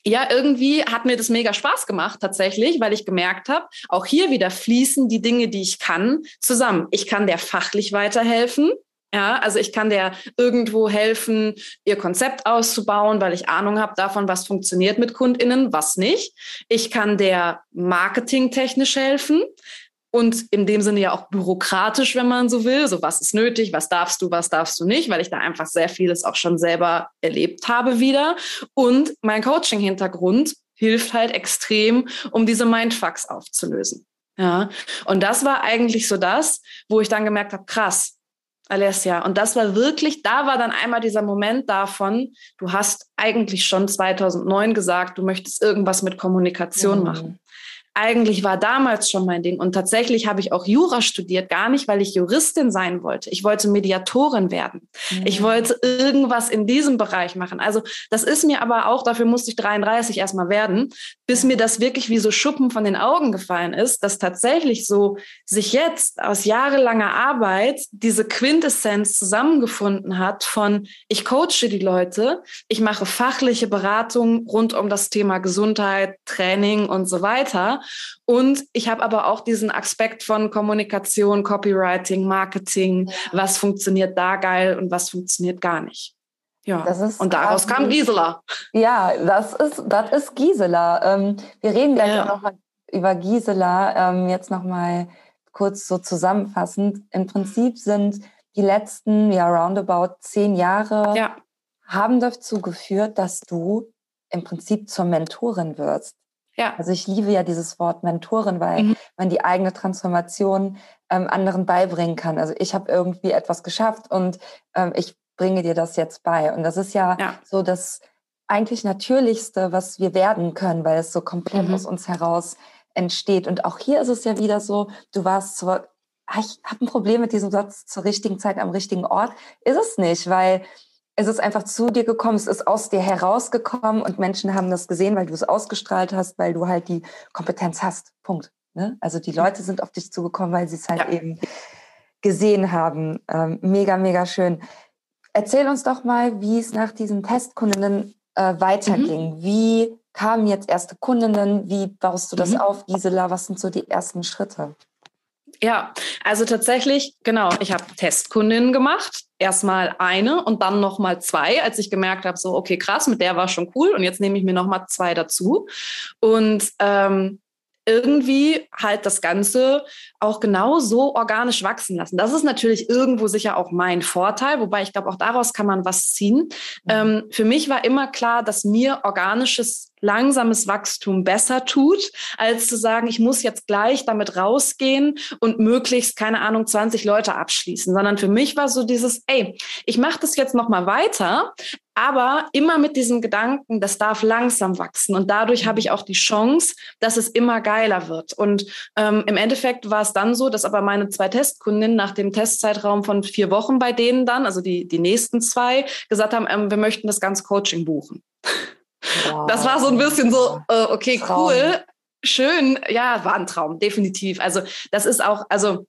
ja, irgendwie hat mir das mega Spaß gemacht tatsächlich, weil ich gemerkt habe, auch hier wieder fließen die Dinge, die ich kann, zusammen. Ich kann der fachlich weiterhelfen. Ja, also ich kann der irgendwo helfen, ihr Konzept auszubauen, weil ich Ahnung habe davon, was funktioniert mit KundInnen, was nicht. Ich kann der marketingtechnisch helfen und in dem Sinne ja auch bürokratisch, wenn man so will. So, was ist nötig, was darfst du, was darfst du nicht, weil ich da einfach sehr vieles auch schon selber erlebt habe wieder. Und mein Coaching-Hintergrund hilft halt extrem, um diese Mindfucks aufzulösen. Ja, und das war eigentlich so das, wo ich dann gemerkt habe, krass, Alessia. Und das war wirklich, da war dann einmal dieser Moment davon, du hast eigentlich schon 2009 gesagt, du möchtest irgendwas mit Kommunikation mhm. machen. Eigentlich war damals schon mein Ding. Und tatsächlich habe ich auch Jura studiert, gar nicht, weil ich Juristin sein wollte. Ich wollte Mediatorin werden. Mhm. Ich wollte irgendwas in diesem Bereich machen. Also das ist mir aber auch, dafür musste ich 33 erstmal werden, bis mir das wirklich wie so Schuppen von den Augen gefallen ist, dass tatsächlich so sich jetzt aus jahrelanger Arbeit diese Quintessenz zusammengefunden hat von, ich coache die Leute, ich mache fachliche Beratung rund um das Thema Gesundheit, Training und so weiter. Und ich habe aber auch diesen Aspekt von Kommunikation, Copywriting, Marketing, was funktioniert da geil und was funktioniert gar nicht. Ja, und daraus kam Gisela. Ja, das ist, das ist Gisela. Ähm, wir reden gleich ja. noch über Gisela. Ähm, jetzt noch mal kurz so zusammenfassend. Im Prinzip sind die letzten, ja, roundabout zehn Jahre ja. haben dazu geführt, dass du im Prinzip zur Mentorin wirst. Ja. Also ich liebe ja dieses Wort Mentorin, weil mhm. man die eigene Transformation ähm, anderen beibringen kann. Also ich habe irgendwie etwas geschafft und ähm, ich bringe dir das jetzt bei. Und das ist ja, ja. so das eigentlich Natürlichste, was wir werden können, weil es so komplett mhm. aus uns heraus entsteht. Und auch hier ist es ja wieder so, du warst zwar, ah, ich habe ein Problem mit diesem Satz zur richtigen Zeit am richtigen Ort. Ist es nicht, weil es ist einfach zu dir gekommen, es ist aus dir herausgekommen und Menschen haben das gesehen, weil du es ausgestrahlt hast, weil du halt die Kompetenz hast. Punkt. Ne? Also die Leute sind auf dich zugekommen, weil sie es halt ja. eben gesehen haben. Ähm, mega, mega schön. Erzähl uns doch mal, wie es nach diesen Testkundinnen äh, weiterging. Mhm. Wie kamen jetzt erste Kundinnen? Wie baust du das mhm. auf, Gisela? Was sind so die ersten Schritte? Ja, also tatsächlich, genau, ich habe Testkundinnen gemacht. Erstmal eine und dann nochmal zwei, als ich gemerkt habe, so, okay, krass, mit der war schon cool und jetzt nehme ich mir nochmal zwei dazu. Und ähm, irgendwie halt das Ganze auch genau so organisch wachsen lassen. Das ist natürlich irgendwo sicher auch mein Vorteil, wobei ich glaube, auch daraus kann man was ziehen. Mhm. Ähm, für mich war immer klar, dass mir organisches langsames Wachstum besser tut, als zu sagen, ich muss jetzt gleich damit rausgehen und möglichst, keine Ahnung, 20 Leute abschließen, sondern für mich war so dieses, ey, ich mache das jetzt noch mal weiter, aber immer mit diesem Gedanken, das darf langsam wachsen und dadurch habe ich auch die Chance, dass es immer geiler wird. Und ähm, im Endeffekt war es dann so, dass aber meine zwei Testkundinnen nach dem Testzeitraum von vier Wochen bei denen dann, also die, die nächsten zwei, gesagt haben, ähm, wir möchten das ganze Coaching buchen. Wow. Das war so ein bisschen so, äh, okay, Traum. cool, schön. Ja, war ein Traum, definitiv. Also das ist auch, also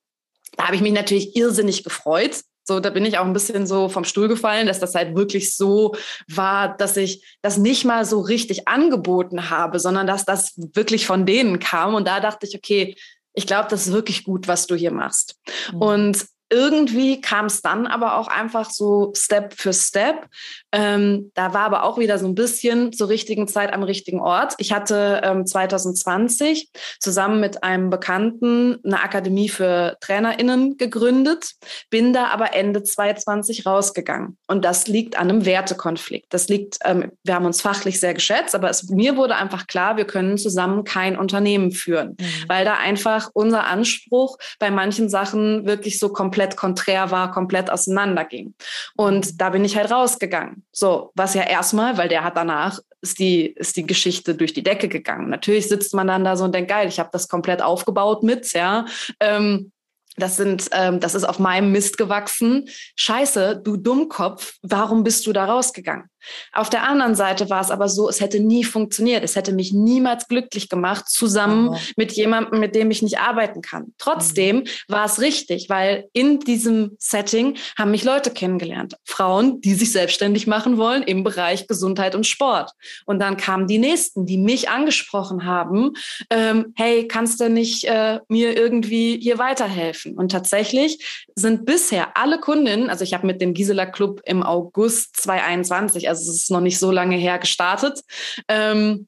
da habe ich mich natürlich irrsinnig gefreut. So, da bin ich auch ein bisschen so vom Stuhl gefallen, dass das halt wirklich so war, dass ich das nicht mal so richtig angeboten habe, sondern dass das wirklich von denen kam. Und da dachte ich, okay, ich glaube, das ist wirklich gut, was du hier machst. Mhm. Und irgendwie kam es dann aber auch einfach so Step für Step. Ähm, da war aber auch wieder so ein bisschen zur richtigen Zeit am richtigen Ort. Ich hatte ähm, 2020 zusammen mit einem Bekannten eine Akademie für TrainerInnen gegründet, bin da aber Ende 2020 rausgegangen. Und das liegt an einem Wertekonflikt. Das liegt, ähm, wir haben uns fachlich sehr geschätzt, aber es, mir wurde einfach klar, wir können zusammen kein Unternehmen führen, mhm. weil da einfach unser Anspruch bei manchen Sachen wirklich so komplett komplett konträr war, komplett auseinanderging. Und da bin ich halt rausgegangen. So, was ja erstmal, weil der hat danach ist die, ist die Geschichte durch die Decke gegangen. Natürlich sitzt man dann da so und denkt, geil, ich habe das komplett aufgebaut mit, ja. Ähm, das sind, ähm, das ist auf meinem Mist gewachsen. Scheiße, du Dummkopf, warum bist du da rausgegangen? Auf der anderen Seite war es aber so, es hätte nie funktioniert. Es hätte mich niemals glücklich gemacht, zusammen oh. mit jemandem, mit dem ich nicht arbeiten kann. Trotzdem mhm. war es richtig, weil in diesem Setting haben mich Leute kennengelernt. Frauen, die sich selbstständig machen wollen im Bereich Gesundheit und Sport. Und dann kamen die Nächsten, die mich angesprochen haben, ähm, hey, kannst du nicht äh, mir irgendwie hier weiterhelfen? Und tatsächlich sind bisher alle Kundinnen, also ich habe mit dem Gisela Club im August 2021, also es ist noch nicht so lange her gestartet, ähm,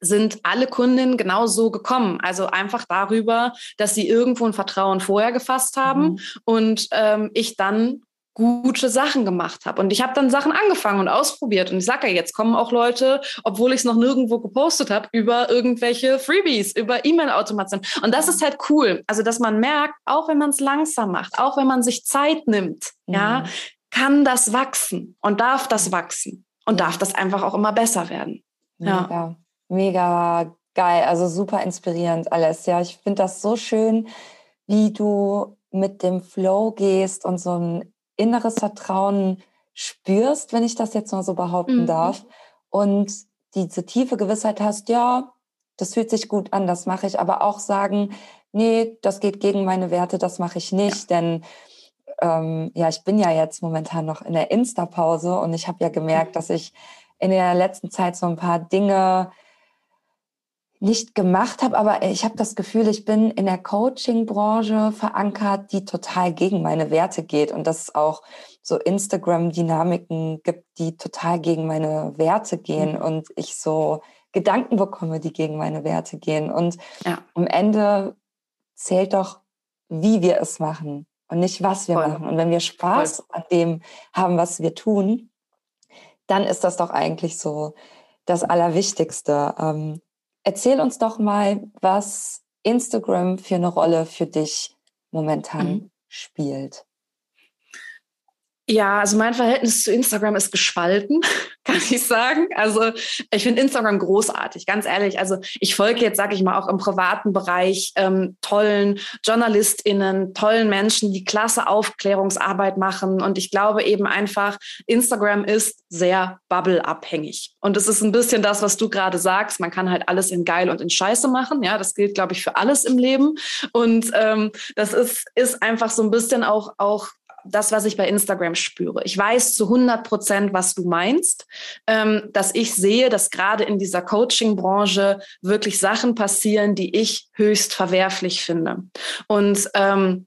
sind alle Kundinnen genau so gekommen. Also einfach darüber, dass sie irgendwo ein Vertrauen vorher gefasst haben mhm. und ähm, ich dann gute Sachen gemacht habe. Und ich habe dann Sachen angefangen und ausprobiert. Und ich sage ja, jetzt kommen auch Leute, obwohl ich es noch nirgendwo gepostet habe, über irgendwelche Freebies, über E-Mail-Automation. Und das ist halt cool. Also, dass man merkt, auch wenn man es langsam macht, auch wenn man sich Zeit nimmt, mhm. ja, kann das wachsen und darf das wachsen und darf das einfach auch immer besser werden. Mega, ja. mega Geil, also super inspirierend alles. Ja, ich finde das so schön, wie du mit dem Flow gehst und so ein inneres Vertrauen spürst, wenn ich das jetzt mal so behaupten mhm. darf. Und diese tiefe Gewissheit hast, ja, das fühlt sich gut an, das mache ich, aber auch sagen, nee, das geht gegen meine Werte, das mache ich nicht, ja. denn ähm, ja, ich bin ja jetzt momentan noch in der Insta-Pause und ich habe ja gemerkt, dass ich in der letzten Zeit so ein paar Dinge nicht gemacht habe, aber ich habe das Gefühl, ich bin in der Coaching-Branche verankert, die total gegen meine Werte geht und dass es auch so Instagram-Dynamiken gibt, die total gegen meine Werte gehen mhm. und ich so Gedanken bekomme, die gegen meine Werte gehen. Und ja. am Ende zählt doch, wie wir es machen und nicht, was wir Voll. machen. Und wenn wir Spaß Voll. an dem haben, was wir tun, dann ist das doch eigentlich so das Allerwichtigste. Ähm, erzähl uns doch mal, was Instagram für eine Rolle für dich momentan mhm. spielt. Ja, also mein Verhältnis zu Instagram ist gespalten, kann ich sagen. Also ich finde Instagram großartig, ganz ehrlich. Also ich folge jetzt, sage ich mal, auch im privaten Bereich ähm, tollen JournalistInnen, tollen Menschen, die klasse Aufklärungsarbeit machen. Und ich glaube eben einfach, Instagram ist sehr bubbleabhängig. Und es ist ein bisschen das, was du gerade sagst. Man kann halt alles in geil und in Scheiße machen. Ja, das gilt, glaube ich, für alles im Leben. Und ähm, das ist, ist einfach so ein bisschen auch, auch das, was ich bei Instagram spüre. Ich weiß zu 100 Prozent, was du meinst, ähm, dass ich sehe, dass gerade in dieser Coaching-Branche wirklich Sachen passieren, die ich höchst verwerflich finde. Und ähm,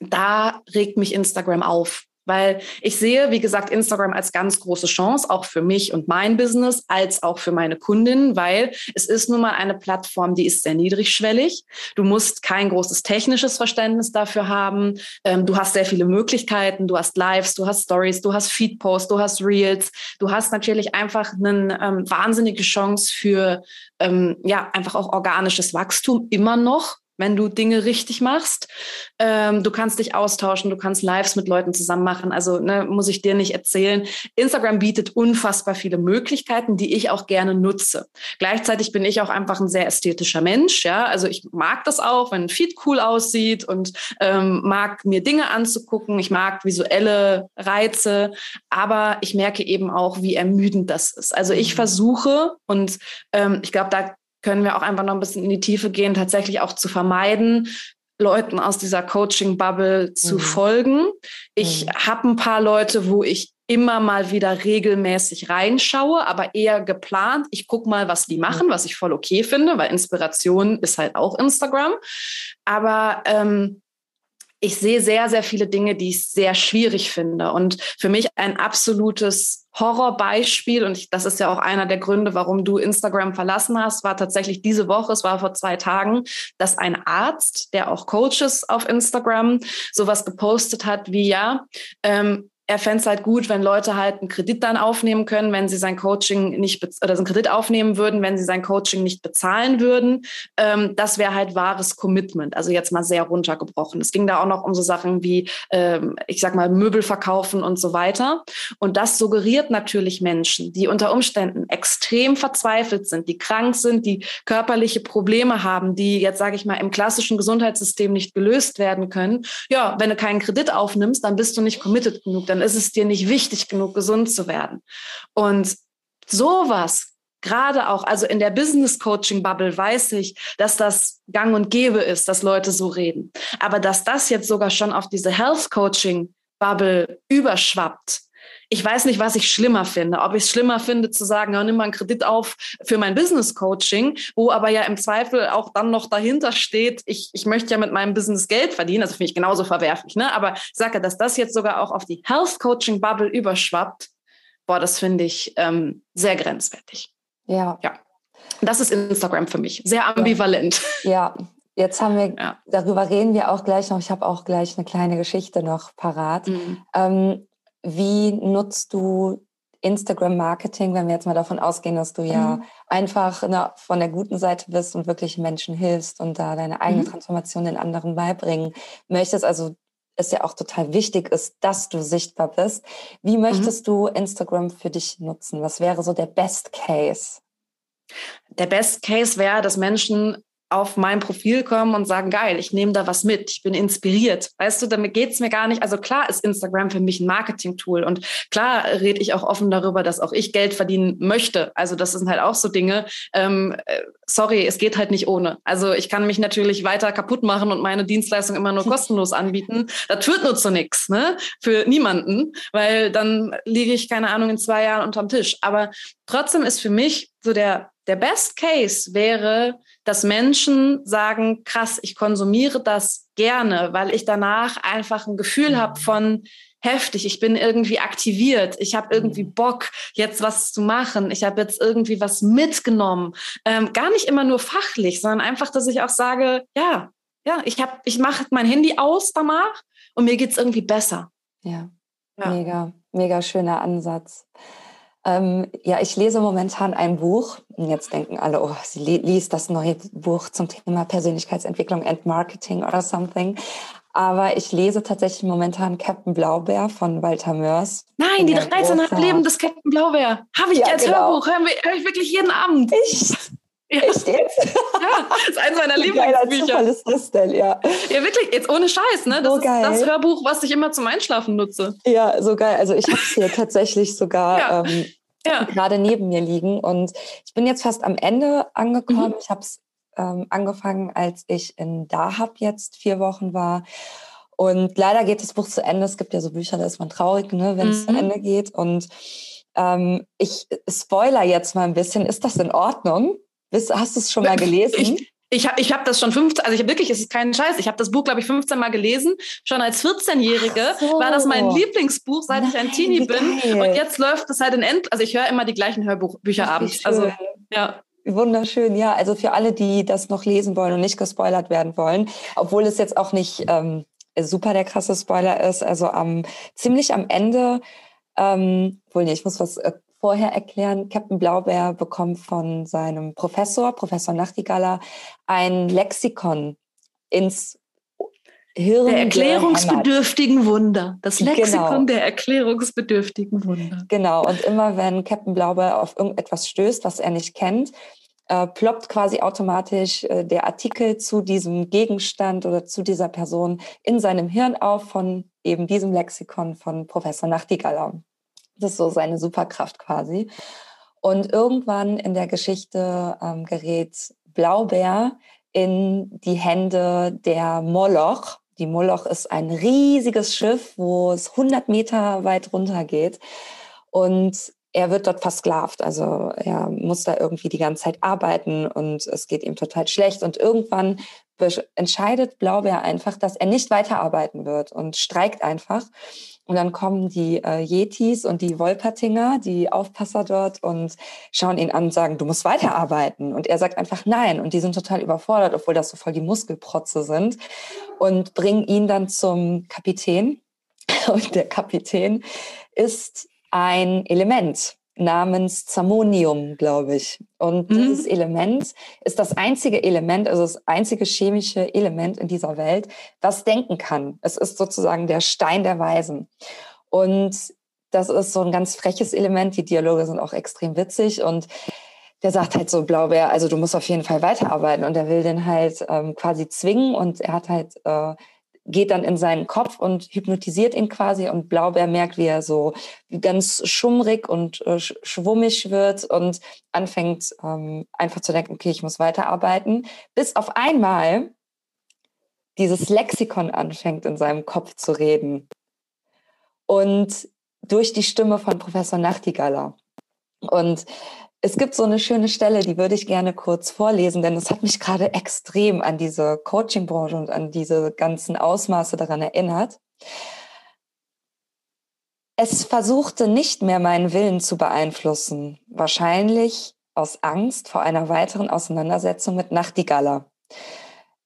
da regt mich Instagram auf. Weil ich sehe, wie gesagt, Instagram als ganz große Chance, auch für mich und mein Business, als auch für meine Kundinnen, weil es ist nun mal eine Plattform, die ist sehr niedrigschwellig. Du musst kein großes technisches Verständnis dafür haben. Ähm, du hast sehr viele Möglichkeiten. Du hast Lives, du hast Stories, du hast Feedposts, du hast Reels. Du hast natürlich einfach eine ähm, wahnsinnige Chance für, ähm, ja, einfach auch organisches Wachstum immer noch wenn du Dinge richtig machst. Ähm, du kannst dich austauschen, du kannst Lives mit Leuten zusammen machen. Also ne, muss ich dir nicht erzählen. Instagram bietet unfassbar viele Möglichkeiten, die ich auch gerne nutze. Gleichzeitig bin ich auch einfach ein sehr ästhetischer Mensch. Ja, also ich mag das auch, wenn ein Feed cool aussieht und ähm, mag mir Dinge anzugucken. Ich mag visuelle Reize, aber ich merke eben auch, wie ermüdend das ist. Also ich mhm. versuche und ähm, ich glaube, da können wir auch einfach noch ein bisschen in die Tiefe gehen, tatsächlich auch zu vermeiden, Leuten aus dieser Coaching-Bubble zu mhm. folgen. Ich mhm. habe ein paar Leute, wo ich immer mal wieder regelmäßig reinschaue, aber eher geplant. Ich gucke mal, was die machen, was ich voll okay finde, weil Inspiration ist halt auch Instagram. Aber ähm, ich sehe sehr, sehr viele Dinge, die ich sehr schwierig finde. Und für mich ein absolutes Horrorbeispiel, und ich, das ist ja auch einer der Gründe, warum du Instagram verlassen hast, war tatsächlich diese Woche, es war vor zwei Tagen, dass ein Arzt, der auch Coaches auf Instagram, sowas gepostet hat wie, ja, ähm, er fände es halt gut, wenn Leute halt einen Kredit dann aufnehmen können, wenn sie sein Coaching nicht oder einen Kredit aufnehmen würden, wenn sie sein Coaching nicht bezahlen würden. Ähm, das wäre halt wahres Commitment. Also jetzt mal sehr runtergebrochen. Es ging da auch noch um so Sachen wie, ähm, ich sag mal, Möbel verkaufen und so weiter. Und das suggeriert natürlich Menschen, die unter Umständen extrem verzweifelt sind, die krank sind, die körperliche Probleme haben, die jetzt sage ich mal im klassischen Gesundheitssystem nicht gelöst werden können. Ja, wenn du keinen Kredit aufnimmst, dann bist du nicht committed genug. Dann dann ist es dir nicht wichtig genug, gesund zu werden. Und sowas, gerade auch, also in der Business Coaching Bubble weiß ich, dass das gang und gäbe ist, dass Leute so reden. Aber dass das jetzt sogar schon auf diese Health Coaching Bubble überschwappt, ich weiß nicht, was ich schlimmer finde. Ob ich es schlimmer finde, zu sagen, ja, nimm mal einen Kredit auf für mein Business Coaching, wo aber ja im Zweifel auch dann noch dahinter steht, ich, ich möchte ja mit meinem Business Geld verdienen. Also finde ich genauso verwerflich. Ne? Aber ich sage, dass das jetzt sogar auch auf die Health Coaching Bubble überschwappt, boah, das finde ich ähm, sehr grenzwertig. Ja. Ja. Das ist Instagram für mich. Sehr ambivalent. Ja, Jetzt haben wir, ja. darüber reden wir auch gleich noch. Ich habe auch gleich eine kleine Geschichte noch parat. Mhm. Ähm, wie nutzt du Instagram-Marketing, wenn wir jetzt mal davon ausgehen, dass du ja mhm. einfach ne, von der guten Seite bist und wirklich Menschen hilfst und da deine eigene mhm. Transformation den anderen beibringen möchtest, also es ja auch total wichtig ist, dass du sichtbar bist. Wie mhm. möchtest mhm. du Instagram für dich nutzen? Was wäre so der Best Case? Der Best Case wäre, dass Menschen auf mein Profil kommen und sagen, geil, ich nehme da was mit, ich bin inspiriert. Weißt du, damit geht's mir gar nicht. Also klar ist Instagram für mich ein Marketing-Tool und klar rede ich auch offen darüber, dass auch ich Geld verdienen möchte. Also das sind halt auch so Dinge. Ähm, äh, sorry, es geht halt nicht ohne. Also ich kann mich natürlich weiter kaputt machen und meine Dienstleistung immer nur kostenlos anbieten. Das führt nur zu nichts, ne? Für niemanden, weil dann liege ich, keine Ahnung, in zwei Jahren unterm Tisch. Aber trotzdem ist für mich so der der Best Case wäre, dass Menschen sagen, krass, ich konsumiere das gerne, weil ich danach einfach ein Gefühl habe mhm. von heftig, ich bin irgendwie aktiviert, ich habe irgendwie mhm. Bock, jetzt was zu machen, ich habe jetzt irgendwie was mitgenommen. Ähm, gar nicht immer nur fachlich, sondern einfach, dass ich auch sage, ja, ja, ich habe, ich mache mein Handy aus danach und mir geht es irgendwie besser. Ja. ja, mega, mega schöner Ansatz. Ähm, ja, ich lese momentan ein Buch. Jetzt denken alle, oh, sie liest das neue Buch zum Thema Persönlichkeitsentwicklung and Marketing oder something. Aber ich lese tatsächlich momentan Captain Blaubeer von Walter Mörs. Nein, die 13 Leben des Captain Blaubeer. Habe ich ja, als genau. Hörbuch. Höre hör ich wirklich jeden Abend. Echt? Ja. Echt jetzt? ja, das ist eines meiner Lieblingsbücher. Was ist das denn, ja. Ja, wirklich, jetzt ohne Scheiß, ne? Das so ist geil. das Hörbuch, was ich immer zum Einschlafen nutze. Ja, so geil. Also ich habe es hier tatsächlich sogar ja. ähm, ja. gerade neben mir liegen. Und ich bin jetzt fast am Ende angekommen. Mhm. Ich habe es ähm, angefangen, als ich in Dahab jetzt vier Wochen war. Und leider geht das Buch zu Ende. Es gibt ja so Bücher, da ist man traurig, ne, wenn es mhm. zu Ende geht. Und ähm, ich spoiler jetzt mal ein bisschen. Ist das in Ordnung? Hast du es schon mal gelesen? Ich, ich habe ich hab das schon 15, also ich habe wirklich, es ist kein Scheiß, ich habe das Buch, glaube ich, 15 Mal gelesen. Schon als 14-Jährige so. war das mein Lieblingsbuch, seit Nein, ich ein Teenie bin. Und jetzt läuft es halt in End, also ich höre immer die gleichen Hörbücher abends. Also ja. Wunderschön, ja. Also für alle, die das noch lesen wollen und nicht gespoilert werden wollen, obwohl es jetzt auch nicht ähm, super der krasse Spoiler ist, also am ziemlich am Ende, ähm, wohl nee, ich muss was äh, vorher erklären. Captain Blaubeer bekommt von seinem Professor, Professor Nachtigaller, ein Lexikon ins Hirn der erklärungsbedürftigen Wunder. Das genau. Lexikon genau. der erklärungsbedürftigen Wunder. Genau. Und immer wenn Captain Blaubeer auf irgendetwas stößt, was er nicht kennt, äh, ploppt quasi automatisch äh, der Artikel zu diesem Gegenstand oder zu dieser Person in seinem Hirn auf von eben diesem Lexikon von Professor Nachtigaller. Das ist so seine Superkraft quasi. Und irgendwann in der Geschichte ähm, gerät Blaubeer in die Hände der Moloch. Die Moloch ist ein riesiges Schiff, wo es 100 Meter weit runter geht. Und er wird dort versklavt. Also er muss da irgendwie die ganze Zeit arbeiten und es geht ihm total schlecht. Und irgendwann entscheidet Blaubeer einfach, dass er nicht weiterarbeiten wird und streikt einfach. Und dann kommen die äh, Yetis und die Wolpertinger, die Aufpasser dort und schauen ihn an und sagen, du musst weiterarbeiten. Und er sagt einfach nein. Und die sind total überfordert, obwohl das so voll die Muskelprotze sind und bringen ihn dann zum Kapitän. Und der Kapitän ist ein Element namens Zammonium, glaube ich. Und mhm. dieses Element ist das einzige Element, also das einzige chemische Element in dieser Welt, das denken kann. Es ist sozusagen der Stein der Weisen. Und das ist so ein ganz freches Element. Die Dialoge sind auch extrem witzig und der sagt halt so, Blaubeer, also du musst auf jeden Fall weiterarbeiten und er will den halt ähm, quasi zwingen und er hat halt äh, geht dann in seinen Kopf und hypnotisiert ihn quasi. Und Blaubeer merkt, wie er so ganz schummrig und äh, schwummig wird und anfängt ähm, einfach zu denken, okay, ich muss weiterarbeiten, bis auf einmal dieses Lexikon anfängt in seinem Kopf zu reden. Und durch die Stimme von Professor Nachtigaller. Und es gibt so eine schöne Stelle, die würde ich gerne kurz vorlesen, denn es hat mich gerade extrem an diese Coaching-Branche und an diese ganzen Ausmaße daran erinnert. Es versuchte nicht mehr meinen Willen zu beeinflussen, wahrscheinlich aus Angst vor einer weiteren Auseinandersetzung mit Nachtigaller.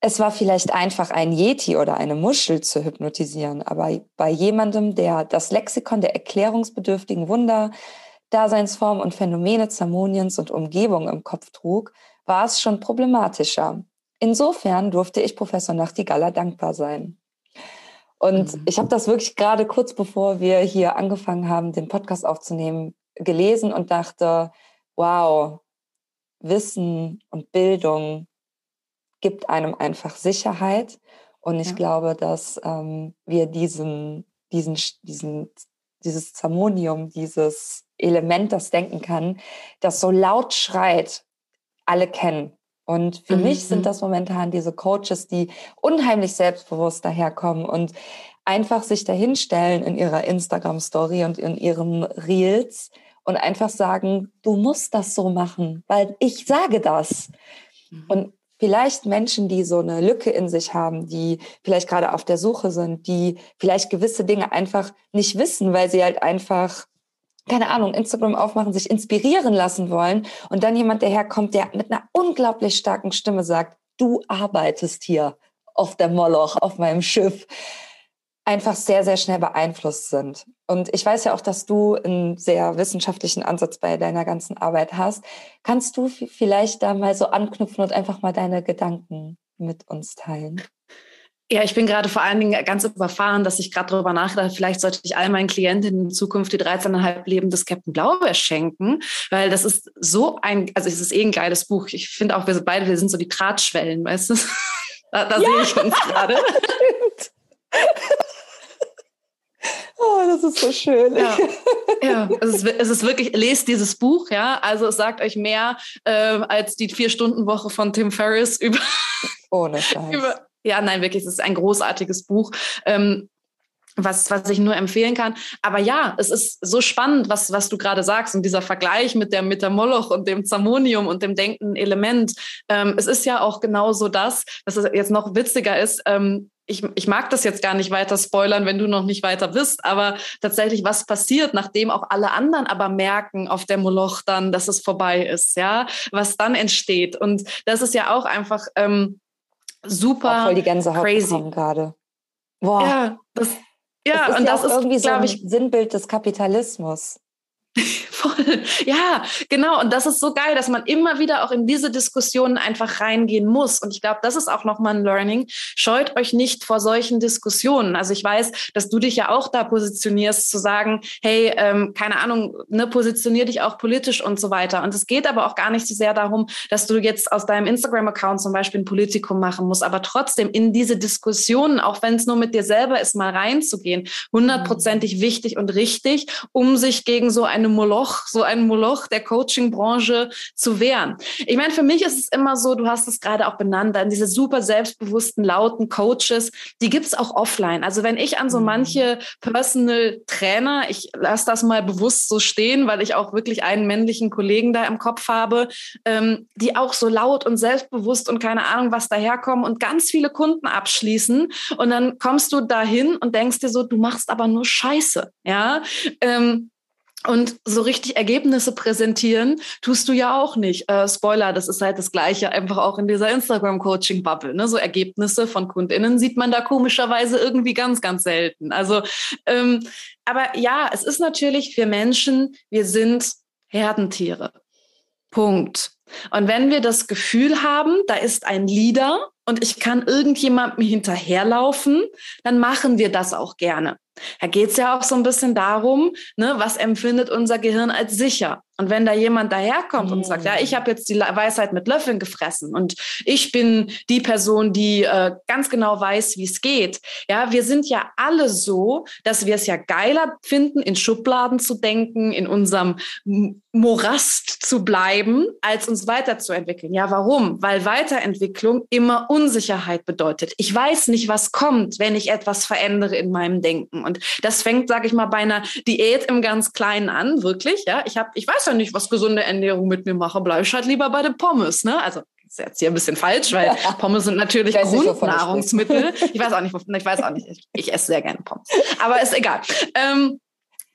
Es war vielleicht einfach ein Yeti oder eine Muschel zu hypnotisieren, aber bei jemandem, der das Lexikon der erklärungsbedürftigen Wunder, Daseinsform und Phänomene Zamoniens und Umgebung im Kopf trug, war es schon problematischer. Insofern durfte ich Professor Nachtigaller dankbar sein. Und mhm. ich habe das wirklich gerade kurz bevor wir hier angefangen haben, den Podcast aufzunehmen, gelesen und dachte, wow, Wissen und Bildung gibt einem einfach Sicherheit. Und ich ja. glaube, dass ähm, wir diesen, diesen, diesen, dieses Zermonium, dieses Element, das denken kann, das so laut schreit, alle kennen. Und für mhm. mich sind mhm. das momentan diese Coaches, die unheimlich selbstbewusst daherkommen und einfach sich dahinstellen in ihrer Instagram-Story und in ihren Reels und einfach sagen, du musst das so machen, weil ich sage das. Mhm. Und vielleicht Menschen, die so eine Lücke in sich haben, die vielleicht gerade auf der Suche sind, die vielleicht gewisse Dinge einfach nicht wissen, weil sie halt einfach keine Ahnung, Instagram aufmachen, sich inspirieren lassen wollen und dann jemand daherkommt, der mit einer unglaublich starken Stimme sagt, du arbeitest hier auf der Moloch, auf meinem Schiff einfach sehr, sehr schnell beeinflusst sind. Und ich weiß ja auch, dass du einen sehr wissenschaftlichen Ansatz bei deiner ganzen Arbeit hast. Kannst du vielleicht da mal so anknüpfen und einfach mal deine Gedanken mit uns teilen? Ja, ich bin gerade vor allen Dingen ganz überfahren, dass ich gerade darüber nachdachte, vielleicht sollte ich all meinen Klientinnen in Zukunft die 13,5 Leben des Captain Blaubeer schenken, weil das ist so ein, also es ist eh ein geiles Buch. Ich finde auch, wir beide, wir sind so die Drahtschwellen, weißt du? Da, da ja. sehe ich uns gerade. Oh, das ist so schön. Ja, ja. Es, ist, es ist wirklich, lest dieses Buch, ja. Also es sagt euch mehr äh, als die Vier-Stunden-Woche von Tim Ferriss über. Ohne Scheiß. Über, ja, nein, wirklich, es ist ein großartiges Buch. Ähm, was, was ich nur empfehlen kann. Aber ja, es ist so spannend, was, was du gerade sagst und dieser Vergleich mit der, mit der Moloch und dem Zammonium und dem denkenden Element. Ähm, es ist ja auch genauso das, dass es jetzt noch witziger ist. Ähm, ich, ich mag das jetzt gar nicht weiter spoilern, wenn du noch nicht weiter bist, aber tatsächlich, was passiert, nachdem auch alle anderen aber merken auf der Moloch dann, dass es vorbei ist, ja, was dann entsteht. Und das ist ja auch einfach ähm, super auch voll die Gänsehaut crazy gerade. Boah. Ja, das, ja, das und das ist irgendwie so ein ich, Sinnbild des Kapitalismus. Voll. Ja, genau. Und das ist so geil, dass man immer wieder auch in diese Diskussionen einfach reingehen muss. Und ich glaube, das ist auch nochmal ein Learning. Scheut euch nicht vor solchen Diskussionen. Also ich weiß, dass du dich ja auch da positionierst, zu sagen, hey, ähm, keine Ahnung, ne, positionier dich auch politisch und so weiter. Und es geht aber auch gar nicht so sehr darum, dass du jetzt aus deinem Instagram-Account zum Beispiel ein Politikum machen musst, aber trotzdem in diese Diskussionen, auch wenn es nur mit dir selber ist, mal reinzugehen, hundertprozentig wichtig und richtig, um sich gegen so ein eine Moloch, so ein Moloch der Coaching-Branche zu wehren. Ich meine, für mich ist es immer so, du hast es gerade auch benannt, dann diese super selbstbewussten, lauten Coaches, die gibt es auch offline. Also wenn ich an so mhm. manche Personal Trainer, ich lasse das mal bewusst so stehen, weil ich auch wirklich einen männlichen Kollegen da im Kopf habe, ähm, die auch so laut und selbstbewusst und keine Ahnung was daherkommen und ganz viele Kunden abschließen. Und dann kommst du dahin und denkst dir so, du machst aber nur Scheiße. Ja, ähm, und so richtig Ergebnisse präsentieren tust du ja auch nicht. Äh, Spoiler, das ist halt das Gleiche, einfach auch in dieser Instagram-Coaching-Bubble. Ne? So Ergebnisse von KundInnen sieht man da komischerweise irgendwie ganz, ganz selten. Also, ähm, aber ja, es ist natürlich für Menschen, wir sind Herdentiere. Punkt. Und wenn wir das Gefühl haben, da ist ein Leader und ich kann irgendjemandem hinterherlaufen, dann machen wir das auch gerne. Da geht es ja auch so ein bisschen darum, ne, was empfindet unser Gehirn als sicher. Und wenn da jemand daherkommt und sagt, ja, ich habe jetzt die Weisheit mit Löffeln gefressen und ich bin die Person, die äh, ganz genau weiß, wie es geht. Ja, wir sind ja alle so, dass wir es ja geiler finden, in Schubladen zu denken, in unserem Morast zu bleiben, als uns weiterzuentwickeln. Ja, warum? Weil Weiterentwicklung immer Unsicherheit bedeutet. Ich weiß nicht, was kommt, wenn ich etwas verändere in meinem Denken. Und das fängt, sage ich mal, bei einer Diät im ganz Kleinen an, wirklich. Ja, ich habe, ich weiß ja nicht, was gesunde Ernährung mit mir mache, bleibe ich halt lieber bei den Pommes. Ne? Also ist jetzt hier ein bisschen falsch, weil Pommes sind natürlich Grundnahrungsmittel. Ich weiß auch nicht, ich weiß auch nicht. Ich, ich esse sehr gerne Pommes. Aber ist egal. Ähm,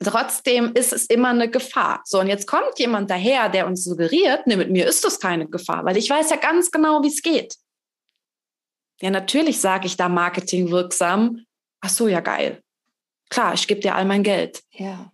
Trotzdem ist es immer eine Gefahr. So, und jetzt kommt jemand daher, der uns suggeriert, ne, mit mir ist das keine Gefahr, weil ich weiß ja ganz genau, wie es geht. Ja, natürlich sage ich da marketingwirksam, ach so, ja geil. Klar, ich gebe dir all mein Geld. Ja.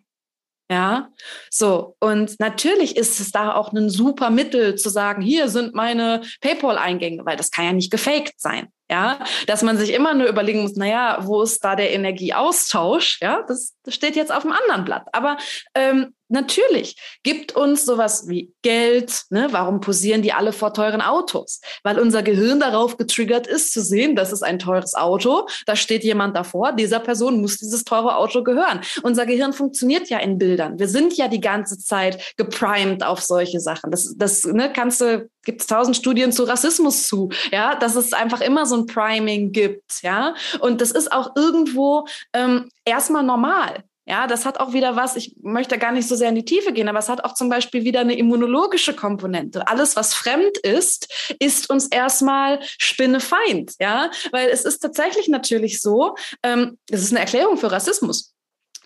Ja, so. Und natürlich ist es da auch ein super Mittel zu sagen, hier sind meine PayPal-Eingänge, weil das kann ja nicht gefaked sein. Ja, dass man sich immer nur überlegen muss, naja, wo ist da der Energieaustausch? Ja, das, das steht jetzt auf dem anderen Blatt. Aber ähm, Natürlich gibt uns sowas wie Geld. Ne? Warum posieren die alle vor teuren Autos? Weil unser Gehirn darauf getriggert ist, zu sehen, das ist ein teures Auto. Da steht jemand davor. Dieser Person muss dieses teure Auto gehören. Unser Gehirn funktioniert ja in Bildern. Wir sind ja die ganze Zeit geprimed auf solche Sachen. Das, das ne, kannst du gibt es tausend Studien zu Rassismus zu, ja, dass es einfach immer so ein Priming gibt, ja, und das ist auch irgendwo ähm, erstmal normal. Ja, das hat auch wieder was, ich möchte gar nicht so sehr in die Tiefe gehen, aber es hat auch zum Beispiel wieder eine immunologische Komponente. Alles, was fremd ist, ist uns erstmal Spinnefeind, ja, weil es ist tatsächlich natürlich so, ähm, es ist eine Erklärung für Rassismus.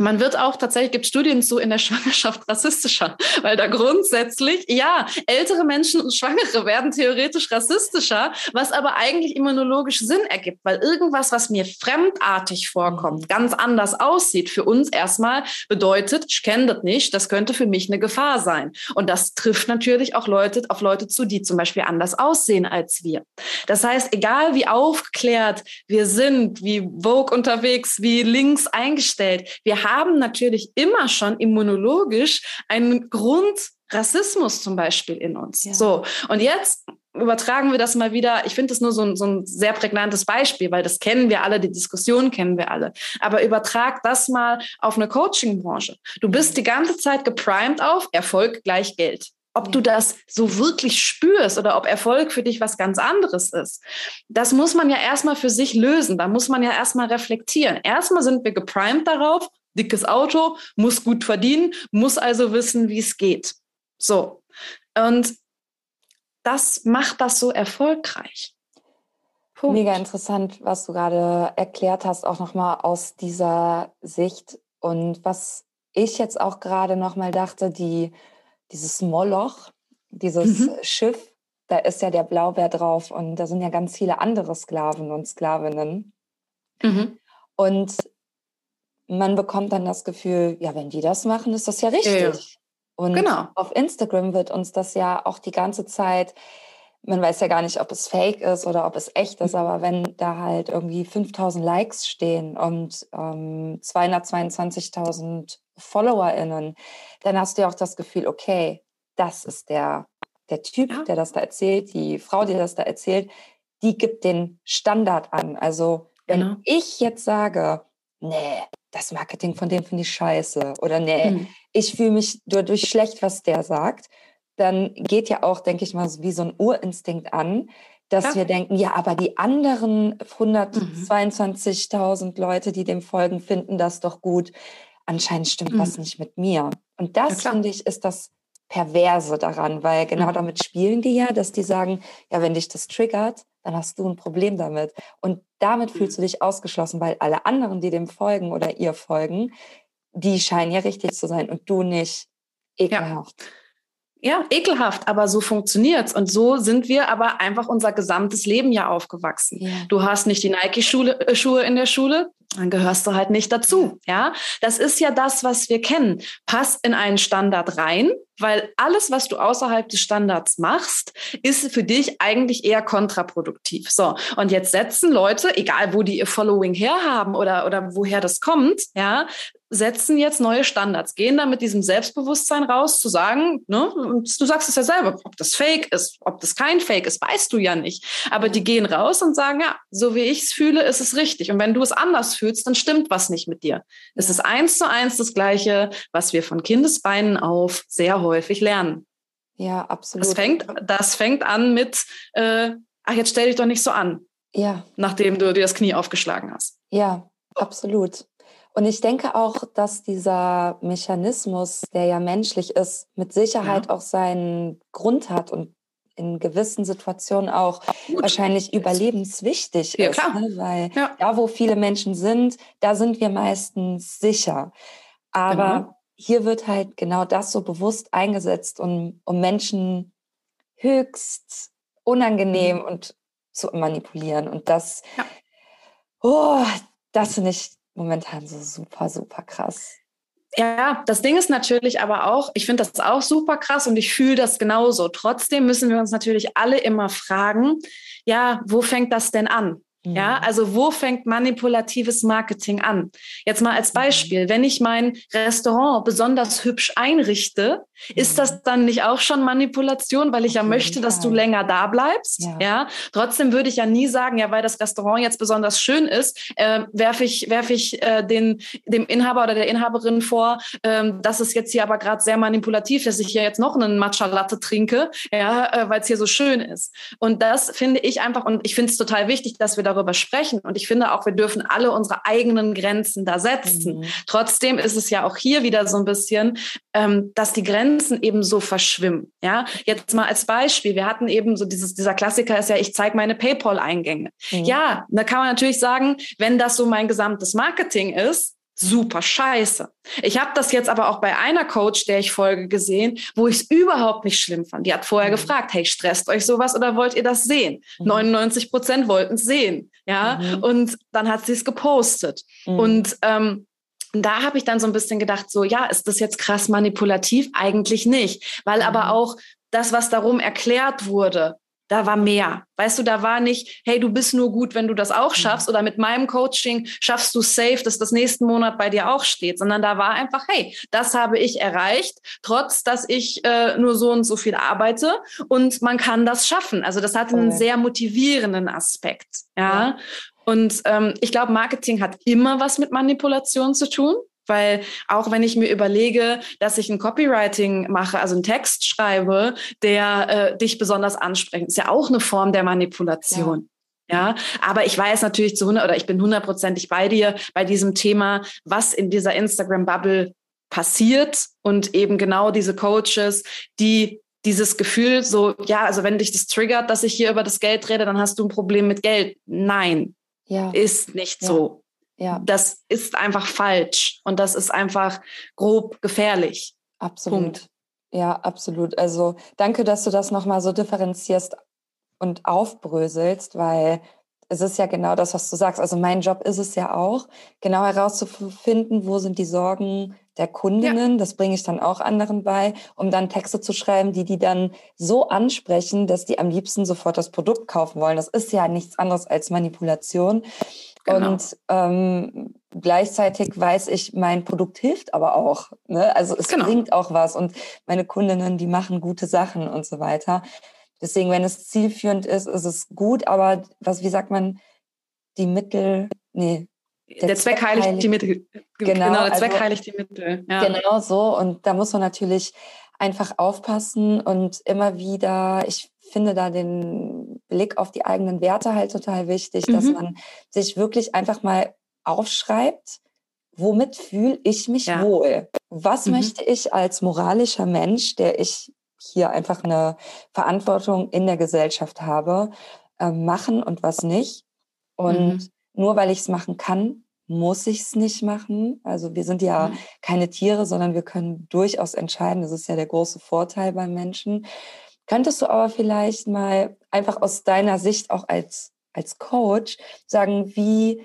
Man wird auch tatsächlich, gibt Studien zu in der Schwangerschaft rassistischer, weil da grundsätzlich, ja, ältere Menschen und Schwangere werden theoretisch rassistischer, was aber eigentlich immunologisch Sinn ergibt, weil irgendwas, was mir fremdartig vorkommt, ganz anders aussieht, für uns erstmal bedeutet, ich kenne das nicht, das könnte für mich eine Gefahr sein. Und das trifft natürlich auch Leute auf Leute zu, die zum Beispiel anders aussehen als wir. Das heißt, egal wie aufgeklärt wir sind, wie Vogue unterwegs, wie links eingestellt, wir haben haben natürlich immer schon immunologisch einen Grund Rassismus zum Beispiel in uns. Ja. So. Und jetzt übertragen wir das mal wieder. Ich finde das nur so ein, so ein sehr prägnantes Beispiel, weil das kennen wir alle, die Diskussion kennen wir alle. Aber übertrag das mal auf eine Coaching-Branche. Du bist die ganze Zeit geprimed auf Erfolg gleich Geld. Ob du das so wirklich spürst oder ob Erfolg für dich was ganz anderes ist, das muss man ja erstmal für sich lösen. Da muss man ja erstmal reflektieren. Erstmal sind wir geprimed darauf, dickes Auto, muss gut verdienen, muss also wissen, wie es geht. So. Und das macht das so erfolgreich. Punkt. Mega interessant, was du gerade erklärt hast, auch nochmal aus dieser Sicht. Und was ich jetzt auch gerade nochmal dachte, die, dieses Moloch, dieses mhm. Schiff, da ist ja der Blaubeer drauf und da sind ja ganz viele andere Sklaven und Sklavinnen. Mhm. Und man bekommt dann das Gefühl, ja, wenn die das machen, ist das ja richtig. Ja, Und genau. auf Instagram wird uns das ja auch die ganze Zeit, man weiß ja gar nicht, ob es fake ist oder ob es echt ist, aber wenn da halt irgendwie 5000 Likes stehen und ähm, 222.000 FollowerInnen, dann hast du ja auch das Gefühl, okay, das ist der, der Typ, ja. der das da erzählt, die Frau, die das da erzählt, die gibt den Standard an. Also wenn genau. ich jetzt sage, nee, das Marketing von dem finde ich scheiße oder nee, mhm. ich fühle mich dadurch schlecht, was der sagt, dann geht ja auch, denke ich mal, wie so ein Urinstinkt an, dass ja. wir denken, ja, aber die anderen 122.000 mhm. Leute, die dem folgen, finden das doch gut. Anscheinend stimmt mhm. was nicht mit mir. Und das, ja, finde ich, ist das Perverse daran, weil genau mhm. damit spielen die ja, dass die sagen, ja, wenn dich das triggert, dann hast du ein Problem damit. Und damit fühlst du dich ausgeschlossen, weil alle anderen, die dem folgen oder ihr folgen, die scheinen ja richtig zu sein und du nicht. Ekelhaft. Ja. Ja, ekelhaft, aber so funktioniert's und so sind wir aber einfach unser gesamtes Leben ja aufgewachsen. Ja. Du hast nicht die Nike-Schuhe äh, in der Schule, dann gehörst du halt nicht dazu. Ja, das ist ja das, was wir kennen. Passt in einen Standard rein, weil alles, was du außerhalb des Standards machst, ist für dich eigentlich eher kontraproduktiv. So, und jetzt setzen Leute, egal wo die ihr Following herhaben oder, oder woher das kommt, ja, setzen jetzt neue Standards, gehen da mit diesem Selbstbewusstsein raus, zu sagen, ne, du sagst es ja selber, ob das Fake ist, ob das kein Fake ist, weißt du ja nicht. Aber die gehen raus und sagen, ja, so wie ich es fühle, ist es richtig. Und wenn du es anders fühlst, dann stimmt was nicht mit dir. Es ist eins zu eins das Gleiche, was wir von Kindesbeinen auf sehr häufig lernen. Ja, absolut. Das fängt, das fängt an mit, äh, ach, jetzt stell dich doch nicht so an. Ja. Nachdem du dir das Knie aufgeschlagen hast. Ja, absolut. Und ich denke auch, dass dieser Mechanismus, der ja menschlich ist, mit Sicherheit ja. auch seinen Grund hat und in gewissen Situationen auch Gut. wahrscheinlich überlebenswichtig ja, ist. Ne? Weil ja. da, wo viele Menschen sind, da sind wir meistens sicher. Aber genau. hier wird halt genau das so bewusst eingesetzt, um, um Menschen höchst unangenehm mhm. und zu manipulieren. Und das, oh, das finde ich momentan so super, super krass. Ja, das Ding ist natürlich aber auch, ich finde das auch super krass und ich fühle das genauso. Trotzdem müssen wir uns natürlich alle immer fragen, ja, wo fängt das denn an? Ja, mhm. also wo fängt manipulatives Marketing an? Jetzt mal als mhm. Beispiel, wenn ich mein Restaurant besonders hübsch einrichte, ist das dann nicht auch schon Manipulation, weil ich ja möchte, dass du länger da bleibst? Ja. ja. Trotzdem würde ich ja nie sagen, ja, weil das Restaurant jetzt besonders schön ist, äh, werfe ich, werf ich äh, den, dem Inhaber oder der Inhaberin vor, äh, dass es jetzt hier aber gerade sehr manipulativ, dass ich hier jetzt noch einen Matcha Latte trinke, ja, äh, weil es hier so schön ist. Und das finde ich einfach, und ich finde es total wichtig, dass wir da darüber sprechen. Und ich finde auch, wir dürfen alle unsere eigenen Grenzen da setzen. Mhm. Trotzdem ist es ja auch hier wieder so ein bisschen, ähm, dass die Grenzen eben so verschwimmen. Ja, jetzt mal als Beispiel. Wir hatten eben so dieses, dieser Klassiker ist ja, ich zeige meine PayPal-Eingänge. Mhm. Ja, da kann man natürlich sagen, wenn das so mein gesamtes Marketing ist, super scheiße. Ich habe das jetzt aber auch bei einer Coach, der ich folge, gesehen, wo ich es überhaupt nicht schlimm fand. Die hat vorher mhm. gefragt, hey, stresst euch sowas oder wollt ihr das sehen? Mhm. 99 Prozent wollten es sehen. Ja, mhm. und dann hat sie es gepostet. Mhm. Und ähm, da habe ich dann so ein bisschen gedacht, so, ja, ist das jetzt krass manipulativ? Eigentlich nicht, weil aber mhm. auch das, was darum erklärt wurde, da war mehr. Weißt du, da war nicht, hey, du bist nur gut, wenn du das auch mhm. schaffst oder mit meinem Coaching schaffst du safe, dass das nächsten Monat bei dir auch steht, sondern da war einfach, hey, das habe ich erreicht, trotz dass ich äh, nur so und so viel arbeite und man kann das schaffen. Also das hat einen sehr motivierenden Aspekt. Ja. ja. Und ähm, ich glaube, Marketing hat immer was mit Manipulation zu tun. Weil auch wenn ich mir überlege, dass ich ein Copywriting mache, also einen Text schreibe, der äh, dich besonders anspricht, ist ja auch eine Form der Manipulation. Ja. Ja, aber ich weiß natürlich zu 100 oder ich bin hundertprozentig bei dir bei diesem Thema, was in dieser Instagram-Bubble passiert und eben genau diese Coaches, die dieses Gefühl so, ja, also wenn dich das triggert, dass ich hier über das Geld rede, dann hast du ein Problem mit Geld. Nein, ja. ist nicht ja. so. Ja. Das ist einfach falsch und das ist einfach grob gefährlich. Absolut. Punkt. Ja, absolut. Also danke, dass du das nochmal so differenzierst und aufbröselst, weil es ist ja genau das, was du sagst. Also mein Job ist es ja auch, genau herauszufinden, wo sind die Sorgen der Kundinnen. Ja. Das bringe ich dann auch anderen bei, um dann Texte zu schreiben, die die dann so ansprechen, dass die am liebsten sofort das Produkt kaufen wollen. Das ist ja nichts anderes als Manipulation. Genau. Und ähm, gleichzeitig weiß ich, mein Produkt hilft aber auch. Ne? Also es genau. bringt auch was und meine Kundinnen, die machen gute Sachen und so weiter. Deswegen, wenn es zielführend ist, ist es gut, aber was, wie sagt man, die Mittel, nee. Der, der Zweck, Zweck heiligt die Mittel. Genau, genau der Zweck also, heiligt die Mittel. Ja. Genau so. Und da muss man natürlich einfach aufpassen und immer wieder, ich finde da den Blick auf die eigenen Werte halt total wichtig, mhm. dass man sich wirklich einfach mal aufschreibt, womit fühle ich mich ja. wohl? Was mhm. möchte ich als moralischer Mensch, der ich hier einfach eine Verantwortung in der Gesellschaft habe, äh, machen und was nicht? Und mhm. nur weil ich es machen kann, muss ich es nicht machen. Also wir sind ja mhm. keine Tiere, sondern wir können durchaus entscheiden. Das ist ja der große Vorteil beim Menschen. Könntest du aber vielleicht mal einfach aus deiner Sicht auch als, als Coach sagen, wie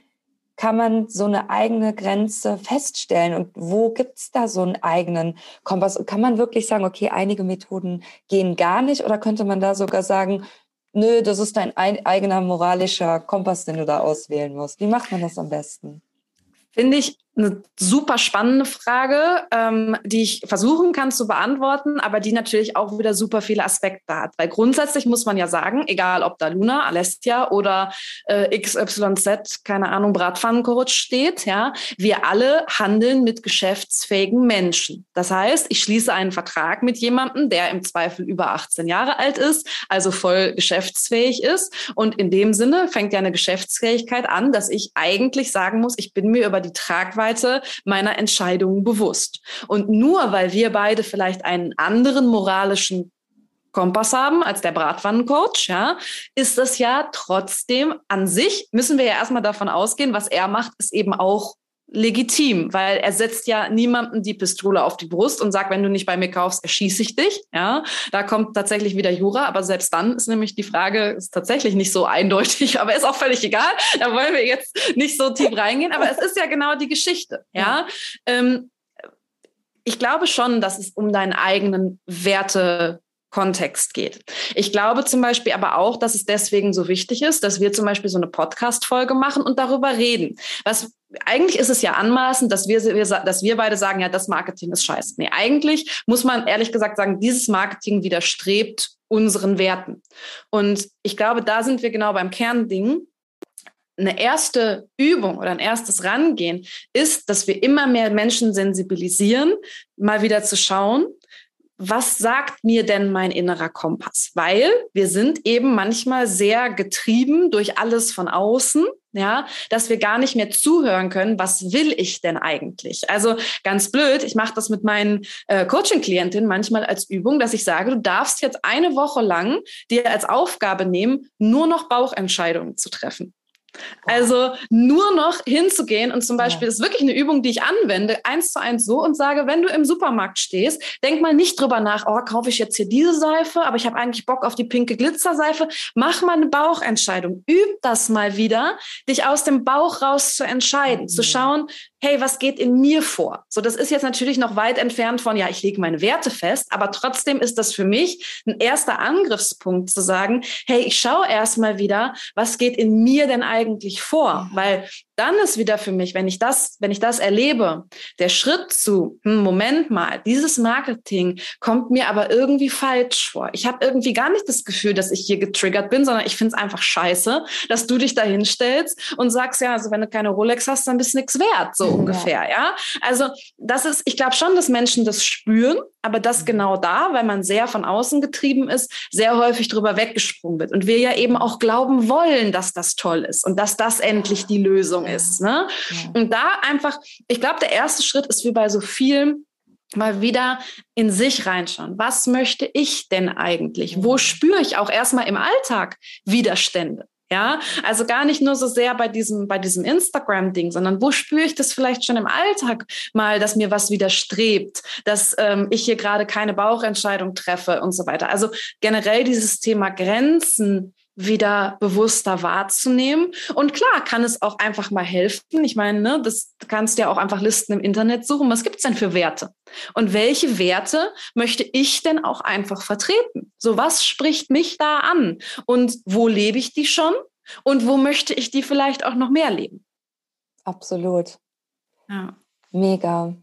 kann man so eine eigene Grenze feststellen und wo gibt's da so einen eigenen Kompass? Kann man wirklich sagen, okay, einige Methoden gehen gar nicht oder könnte man da sogar sagen, nö, das ist dein eigener moralischer Kompass, den du da auswählen musst? Wie macht man das am besten? Finde ich eine super spannende Frage, ähm, die ich versuchen kann zu beantworten, aber die natürlich auch wieder super viele Aspekte hat. Weil grundsätzlich muss man ja sagen, egal ob da Luna, Alestia oder äh, XYZ, keine Ahnung, Bratpfannencoach steht, ja, wir alle handeln mit geschäftsfähigen Menschen. Das heißt, ich schließe einen Vertrag mit jemandem, der im Zweifel über 18 Jahre alt ist, also voll geschäftsfähig ist. Und in dem Sinne fängt ja eine Geschäftsfähigkeit an, dass ich eigentlich sagen muss, ich bin mir über die Tragweite Reichweite meiner Entscheidungen bewusst. Und nur weil wir beide vielleicht einen anderen moralischen Kompass haben als der Bratpfannencoach, ja, ist das ja trotzdem an sich, müssen wir ja erstmal davon ausgehen, was er macht, ist eben auch legitim, weil er setzt ja niemandem die Pistole auf die Brust und sagt, wenn du nicht bei mir kaufst, erschieße ich dich. Ja, da kommt tatsächlich wieder Jura, aber selbst dann ist nämlich die Frage, ist tatsächlich nicht so eindeutig, aber ist auch völlig egal. Da wollen wir jetzt nicht so tief reingehen, aber es ist ja genau die Geschichte. Ja, ähm, ich glaube schon, dass es um deinen eigenen Werte Kontext geht. Ich glaube zum Beispiel aber auch, dass es deswegen so wichtig ist, dass wir zum Beispiel so eine Podcast-Folge machen und darüber reden. Was eigentlich ist es ja anmaßend, dass wir, wir, dass wir beide sagen, ja, das Marketing ist scheiße. Nee, eigentlich muss man ehrlich gesagt sagen, dieses Marketing widerstrebt unseren Werten. Und ich glaube, da sind wir genau beim Kernding eine erste Übung oder ein erstes Rangehen ist, dass wir immer mehr Menschen sensibilisieren, mal wieder zu schauen, was sagt mir denn mein innerer Kompass? Weil wir sind eben manchmal sehr getrieben durch alles von außen, ja, dass wir gar nicht mehr zuhören können, was will ich denn eigentlich? Also ganz blöd, ich mache das mit meinen äh, Coaching-Klientinnen manchmal als Übung, dass ich sage, du darfst jetzt eine Woche lang dir als Aufgabe nehmen, nur noch Bauchentscheidungen zu treffen. Also nur noch hinzugehen und zum Beispiel, ja. ist wirklich eine Übung, die ich anwende, eins zu eins so und sage, wenn du im Supermarkt stehst, denk mal nicht drüber nach, oh, kaufe ich jetzt hier diese Seife, aber ich habe eigentlich Bock auf die pinke Glitzerseife. Mach mal eine Bauchentscheidung. Üb das mal wieder, dich aus dem Bauch raus zu entscheiden, mhm. zu schauen, hey, was geht in mir vor? So, das ist jetzt natürlich noch weit entfernt von, ja, ich lege meine Werte fest, aber trotzdem ist das für mich ein erster Angriffspunkt zu sagen, hey, ich schaue erstmal wieder, was geht in mir denn eigentlich vor? Weil dann ist wieder für mich, wenn ich das, wenn ich das erlebe, der Schritt zu, hm, Moment mal, dieses Marketing kommt mir aber irgendwie falsch vor. Ich habe irgendwie gar nicht das Gefühl, dass ich hier getriggert bin, sondern ich finde es einfach scheiße, dass du dich da hinstellst und sagst, ja, also wenn du keine Rolex hast, dann bist du nichts wert, so ja. ungefähr, ja. Also das ist, ich glaube schon, dass Menschen das spüren, aber das mhm. genau da, weil man sehr von außen getrieben ist, sehr häufig drüber weggesprungen wird. Und wir ja eben auch glauben wollen, dass das toll ist und dass das endlich die Lösung ist. Ne? Und da einfach, ich glaube, der erste Schritt ist wie bei so vielen, mal wieder in sich reinschauen. Was möchte ich denn eigentlich? Wo mhm. spüre ich auch erstmal im Alltag Widerstände? Ja, also gar nicht nur so sehr bei diesem, bei diesem Instagram-Ding, sondern wo spüre ich das vielleicht schon im Alltag mal, dass mir was widerstrebt, dass ähm, ich hier gerade keine Bauchentscheidung treffe und so weiter. Also generell dieses Thema Grenzen wieder bewusster wahrzunehmen. Und klar kann es auch einfach mal helfen. Ich meine, ne, das kannst du ja auch einfach Listen im Internet suchen. Was gibt's denn für Werte? Und welche Werte möchte ich denn auch einfach vertreten? So, was spricht mich da an? Und wo lebe ich die schon? Und wo möchte ich die vielleicht auch noch mehr leben? Absolut. Ja. Mega.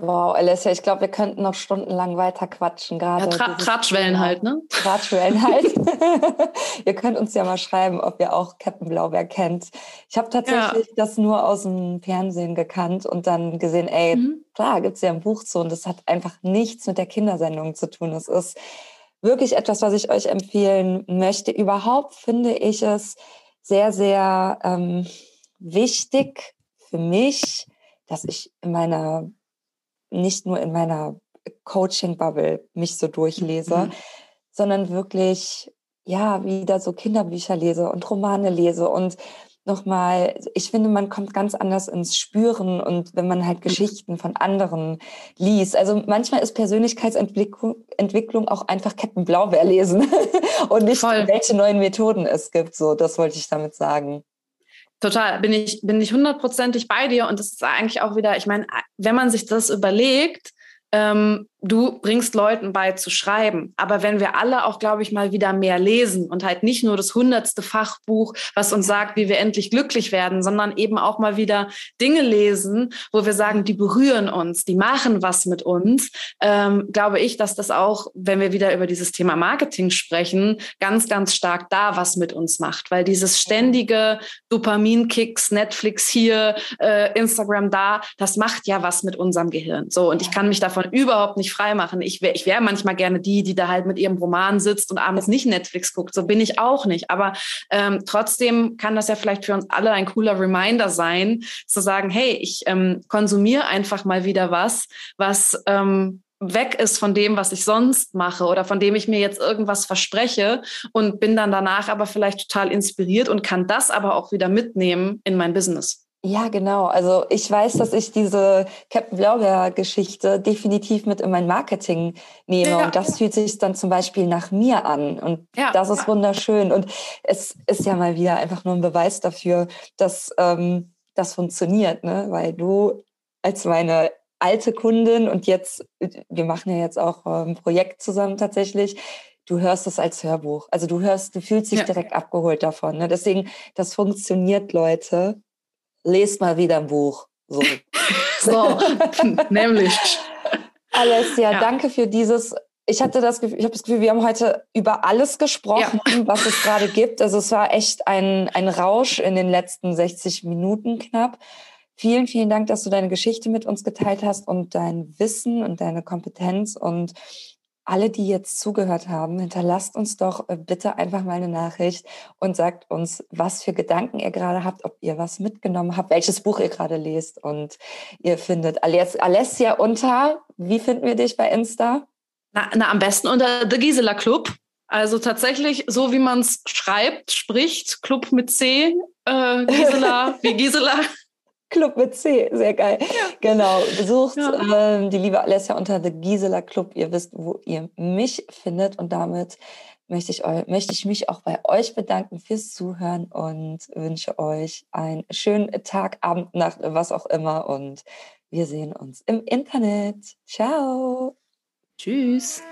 Wow, Alessia, ich glaube, wir könnten noch stundenlang weiter quatschen. Gerade ja, Tra Tratschwellen halt, ne? Tratschwellen halt. ihr könnt uns ja mal schreiben, ob ihr auch Captain Blaubeer kennt. Ich habe tatsächlich ja. das nur aus dem Fernsehen gekannt und dann gesehen, ey, mhm. klar, gibt's ja ein Buch zu und das hat einfach nichts mit der Kindersendung zu tun. Es ist wirklich etwas, was ich euch empfehlen möchte. Überhaupt finde ich es sehr, sehr ähm, wichtig für mich, dass ich in meiner nicht nur in meiner Coaching-Bubble mich so durchlese, mhm. sondern wirklich, ja, wieder so Kinderbücher lese und Romane lese und nochmal, ich finde, man kommt ganz anders ins Spüren und wenn man halt Geschichten von anderen liest. Also manchmal ist Persönlichkeitsentwicklung Entwicklung auch einfach Captain Blaubeer lesen und nicht, Voll. welche neuen Methoden es gibt. So, das wollte ich damit sagen. Total, bin ich, bin ich hundertprozentig bei dir. Und das ist eigentlich auch wieder, ich meine, wenn man sich das überlegt, ähm, du bringst Leuten bei zu schreiben. Aber wenn wir alle auch, glaube ich, mal wieder mehr lesen und halt nicht nur das hundertste Fachbuch, was uns sagt, wie wir endlich glücklich werden, sondern eben auch mal wieder Dinge lesen, wo wir sagen, die berühren uns, die machen was mit uns, ähm, glaube ich, dass das auch, wenn wir wieder über dieses Thema Marketing sprechen, ganz, ganz stark da was mit uns macht. Weil dieses ständige Dopaminkicks, Netflix hier, äh, Instagram da, das macht ja was mit unserem Gehirn. So, und ich kann mich davon überhaupt nicht frei machen. Ich wäre ich wär manchmal gerne die, die da halt mit ihrem Roman sitzt und abends nicht Netflix guckt. So bin ich auch nicht. Aber ähm, trotzdem kann das ja vielleicht für uns alle ein cooler Reminder sein, zu sagen, hey, ich ähm, konsumiere einfach mal wieder was, was ähm, weg ist von dem, was ich sonst mache oder von dem ich mir jetzt irgendwas verspreche und bin dann danach aber vielleicht total inspiriert und kann das aber auch wieder mitnehmen in mein Business. Ja, genau. Also ich weiß, dass ich diese Captain Blaubeer-Geschichte definitiv mit in mein Marketing nehme. Ja. Und das fühlt sich dann zum Beispiel nach mir an. Und ja. das ist wunderschön. Und es ist ja mal wieder einfach nur ein Beweis dafür, dass ähm, das funktioniert, ne? Weil du als meine alte Kundin und jetzt, wir machen ja jetzt auch ein Projekt zusammen tatsächlich. Du hörst es als Hörbuch. Also du hörst, du fühlst dich ja. direkt abgeholt davon. Ne? Deswegen, das funktioniert, Leute. Lest mal wieder ein Buch. So, so nämlich. Alessia, ja. danke für dieses ich hatte das Gefühl, ich habe das Gefühl, wir haben heute über alles gesprochen, ja. was es gerade gibt. Also es war echt ein, ein Rausch in den letzten 60 Minuten knapp. Vielen, vielen Dank, dass du deine Geschichte mit uns geteilt hast und dein Wissen und deine Kompetenz und alle, die jetzt zugehört haben, hinterlasst uns doch äh, bitte einfach mal eine Nachricht und sagt uns, was für Gedanken ihr gerade habt, ob ihr was mitgenommen habt, welches Buch ihr gerade lest und ihr findet Alessia unter, wie finden wir dich bei Insta? Na, na, am besten unter The Gisela Club. Also tatsächlich so, wie man es schreibt, spricht, Club mit C, äh, Gisela, wie Gisela. Club mit C, sehr geil. Ja. Genau, besucht ja. ähm, die liebe Alessia unter The Gisela Club. Ihr wisst, wo ihr mich findet und damit möchte ich, euch, möchte ich mich auch bei euch bedanken fürs Zuhören und wünsche euch einen schönen Tag, Abend, Nacht, was auch immer und wir sehen uns im Internet. Ciao! Tschüss.